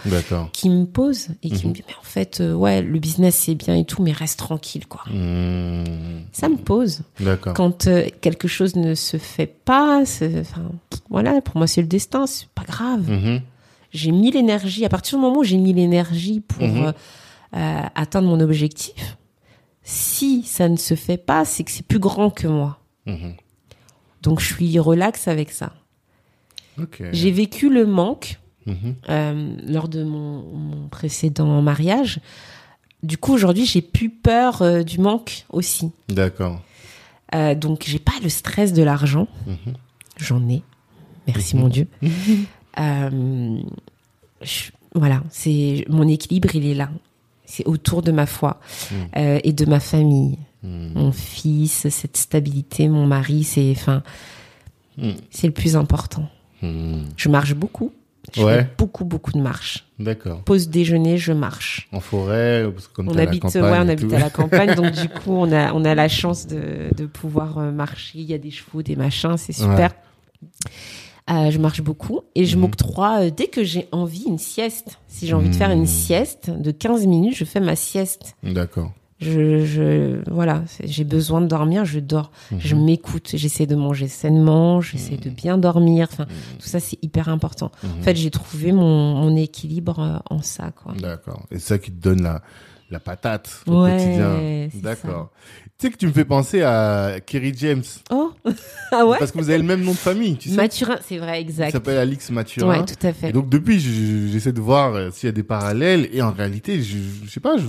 qui me pose et qui me dit mais en fait euh, ouais le business c'est bien et tout, mais reste tranquille quoi. Hmm. Ça me pose. Quand euh, quelque chose ne se fait pas, enfin voilà, pour moi c'est le destin, c'est pas grave. J'ai mis l'énergie, à partir du moment où j'ai mis l'énergie pour euh, euh, atteindre mon objectif, si ça ne se fait pas, c'est que c'est plus grand que moi. Mhm. Donc je suis relax avec ça. J'ai vécu le manque Mhm. euh, lors de mon, mon précédent mariage. Du coup, aujourd'hui, j'ai plus peur euh, du manque aussi. D'accord. Euh, donc, j'ai pas le stress de l'argent. Mhm. J'en ai. Merci mon Dieu. Je- voilà, c'est mon équilibre, il est là. C'est autour de ma foi Mhm. euh, et de ma famille. Hmm. Mon fils, cette stabilité, mon mari, c'est, enfin, Hmm. c'est le plus important. Hmm. Je marche beaucoup. Je Ouais. fais beaucoup, beaucoup de marches. D'accord. Pause déjeuner, je marche. En forêt, parce que comme On à la habite, campagne ouais, on habite à la campagne, donc du coup, on a, on a la chance de, de pouvoir euh, marcher. Il y a des chevaux, des machins, c'est super. Euh, je marche beaucoup et je Mhm. m'octroie euh, dès que j'ai envie une sieste. Si j'ai envie de faire une Mhm. sieste de 15 minutes, je fais ma sieste. D'accord. Je, je voilà, j'ai besoin de dormir, je dors. Mhm. Je m'écoute, j'essaie de manger sainement, j'essaie de bien dormir. Enfin, tout ça c'est hyper important. En fait, j'ai trouvé mon, mon équilibre euh, en ça, quoi. D'accord. Et ça qui te donne la, la patate au Ouais, quotidien. D'accord. Tu sais que tu me fais penser à Kerry James. Oh, ah ouais? Parce que vous avez le même nom de famille, tu sais. Mathurin, c'est vrai, Il exact. s'appelle Alix Mathurin. Ouais, tout à Et fait. donc depuis, je- j'essaie de voir euh, s'il y a des parallèles. Et en réalité, je, je sais pas, je,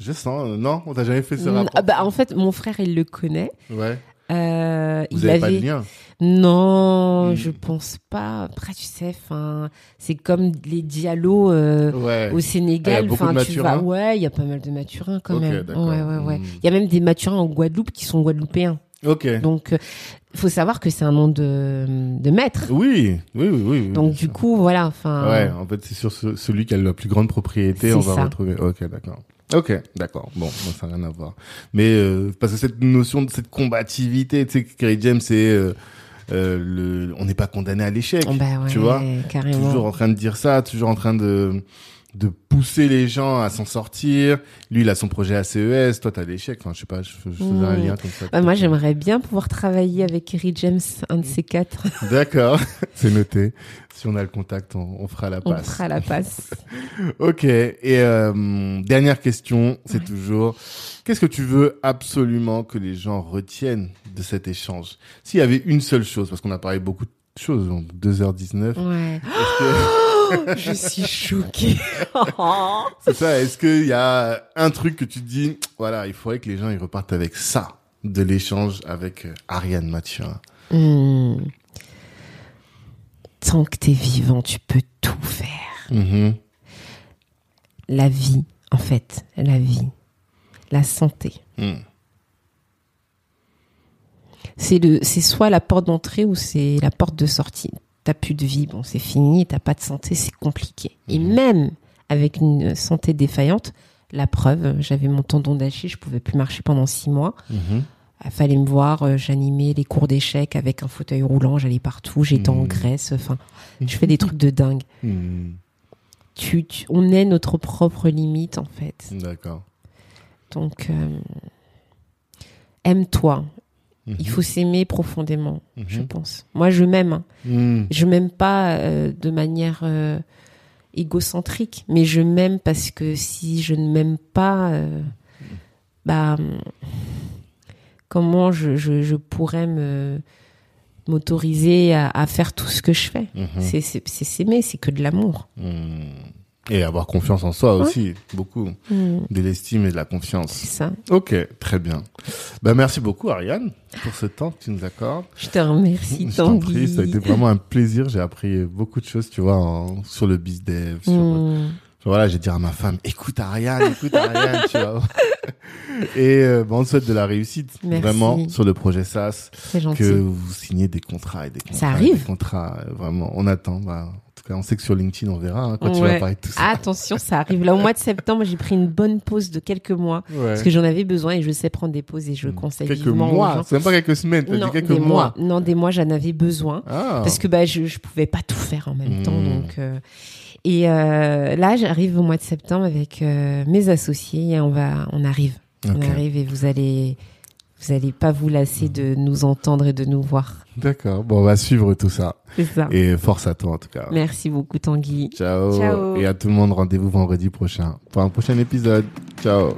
je sens. euh, Non, on t'a jamais fait ce rapport. ah bah, en fait, mon frère, il le connaît. Ouais. Euh, Vous il avez pas de lien. Non, Mm. je pense pas. Après, tu sais, enfin, c'est comme les dialogues euh, Ouais. au Ah, Sénégal. a beaucoup Enfin, tu vas. Ouais, il y a pas mal de Mathurins quand même. Ouais, ouais, ouais. Mm. Il y a même des Mathurins en Guadeloupe qui sont guadeloupéens. Ok. Donc, il faut savoir que c'est un nom de, de maître. Oui, oui, oui, oui. Donc, du coup, voilà. Enfin, Ouais, en fait, c'est sur ce- celui qui a la plus grande propriété, on va ça. retrouver. Ok, d'accord. Ok, d'accord. Bon, ça n'a rien à voir. Mais euh, parce que cette notion de cette combativité, tu sais, que Kerry James, c'est euh, euh, le, on n'est pas condamné à l'échec. bah ouais, tu vois, carrément. toujours en train de dire ça, toujours en train de de pousser les gens à s'en sortir. Lui, il a son projet ACES, toi, t'as l'échec. Enfin, je sais pas, je, je faisais un Mm. lien comme ça. Bah, moi, j'aimerais bien pouvoir travailler avec Kerry James, un de ces quatre. D'accord, c'est noté. Si on a le contact, on, on fera la On passe. fera la passe. Ok. Et euh, dernière question, c'est Ouais. toujours qu'est-ce que tu veux absolument que les gens retiennent de cet échange? S'il y avait une seule chose, parce qu'on a parlé beaucoup de choses, donc 2h19. Ouais. Que Je suis choquée. c'est ça Est-ce qu'il y a un truc que tu te dis, voilà, il faudrait que les gens ils repartent avec ça de l'échange avec euh, Ariane Mathurin Hmm. Tant que t'es vivant, tu peux tout faire. Mhm. La vie, en fait, la vie, la santé. Mm. C'est le, c'est soit la porte d'entrée ou c'est la porte de sortie. T'as plus de vie, bon, c'est fini. T'as pas de santé, c'est compliqué. Et Mhm. même avec une santé défaillante, la preuve, j'avais mon tendon d'Achille, je pouvais plus marcher pendant six mois. Mhm. Il fallait me voir, euh, j'animais les cours d'échecs avec un fauteuil roulant, j'allais partout, j'étais en Mhm. Grèce, enfin, je fais des trucs de dingue. Tu, tu- on est notre propre limite en fait. D'accord. Donc, euh, aime-toi. Mhm. Il faut s'aimer profondément, je Mhm. pense. Moi, je m'aime. hein. Mm. Je m'aime pas euh, de manière euh, égocentrique, mais je m'aime parce que si je ne m'aime pas, euh, bah, comment je, je, je pourrais me m'autoriser à, à faire tout ce que je fais? Mhm. C'est s'aimer, c'est que de l'amour. Et avoir confiance en soi aussi, beaucoup. Mm. De l'estime et de la confiance. C'est ça. Ok, très bien. Ben, merci beaucoup, Ariane, pour ce temps que tu nous accordes. Je te remercie, Je t'en prie, ça a été vraiment un plaisir. J'ai appris beaucoup de choses, tu vois, en- sur le bizdev, sur, Mm. voilà, j'ai dit à ma femme, écoute Ariane, écoute Ariane, tu vois. Et euh, bon, on te souhaite de la réussite, Merci. vraiment, sur le projet SAS, C'est gentil. que vous signez des contrats et des contrats. Ça arrive. Des contrats, euh, vraiment, on attend. Bah, cas, on sait que sur LinkedIn, on verra hein, quand tu Ouais. vas parler de tout ça. Attention, ça arrive. Là, au mois de septembre, j'ai pris une bonne pause de quelques mois. Ouais. Parce que j'en avais besoin et je sais prendre des pauses et je conseille quelques vivement aux mois, gens. c'est même pas quelques semaines, t'as Non, dit quelques des mois. Non, des mois, j'en avais besoin. Ah. Parce que bah, je, je pouvais pas tout faire en même temps. Donc, euh, et euh, là, j'arrive au mois de septembre avec euh, mes associés et on, va, on arrive. On arrive et vous allez, vous allez pas vous lasser de nous entendre et de nous voir. D'accord, bon, on va suivre tout ça. C'est ça. Et force à toi, en tout cas. Merci beaucoup, Tanguy. Ciao. Ciao. Et à tout le monde, rendez-vous vendredi prochain pour un prochain épisode. Ciao.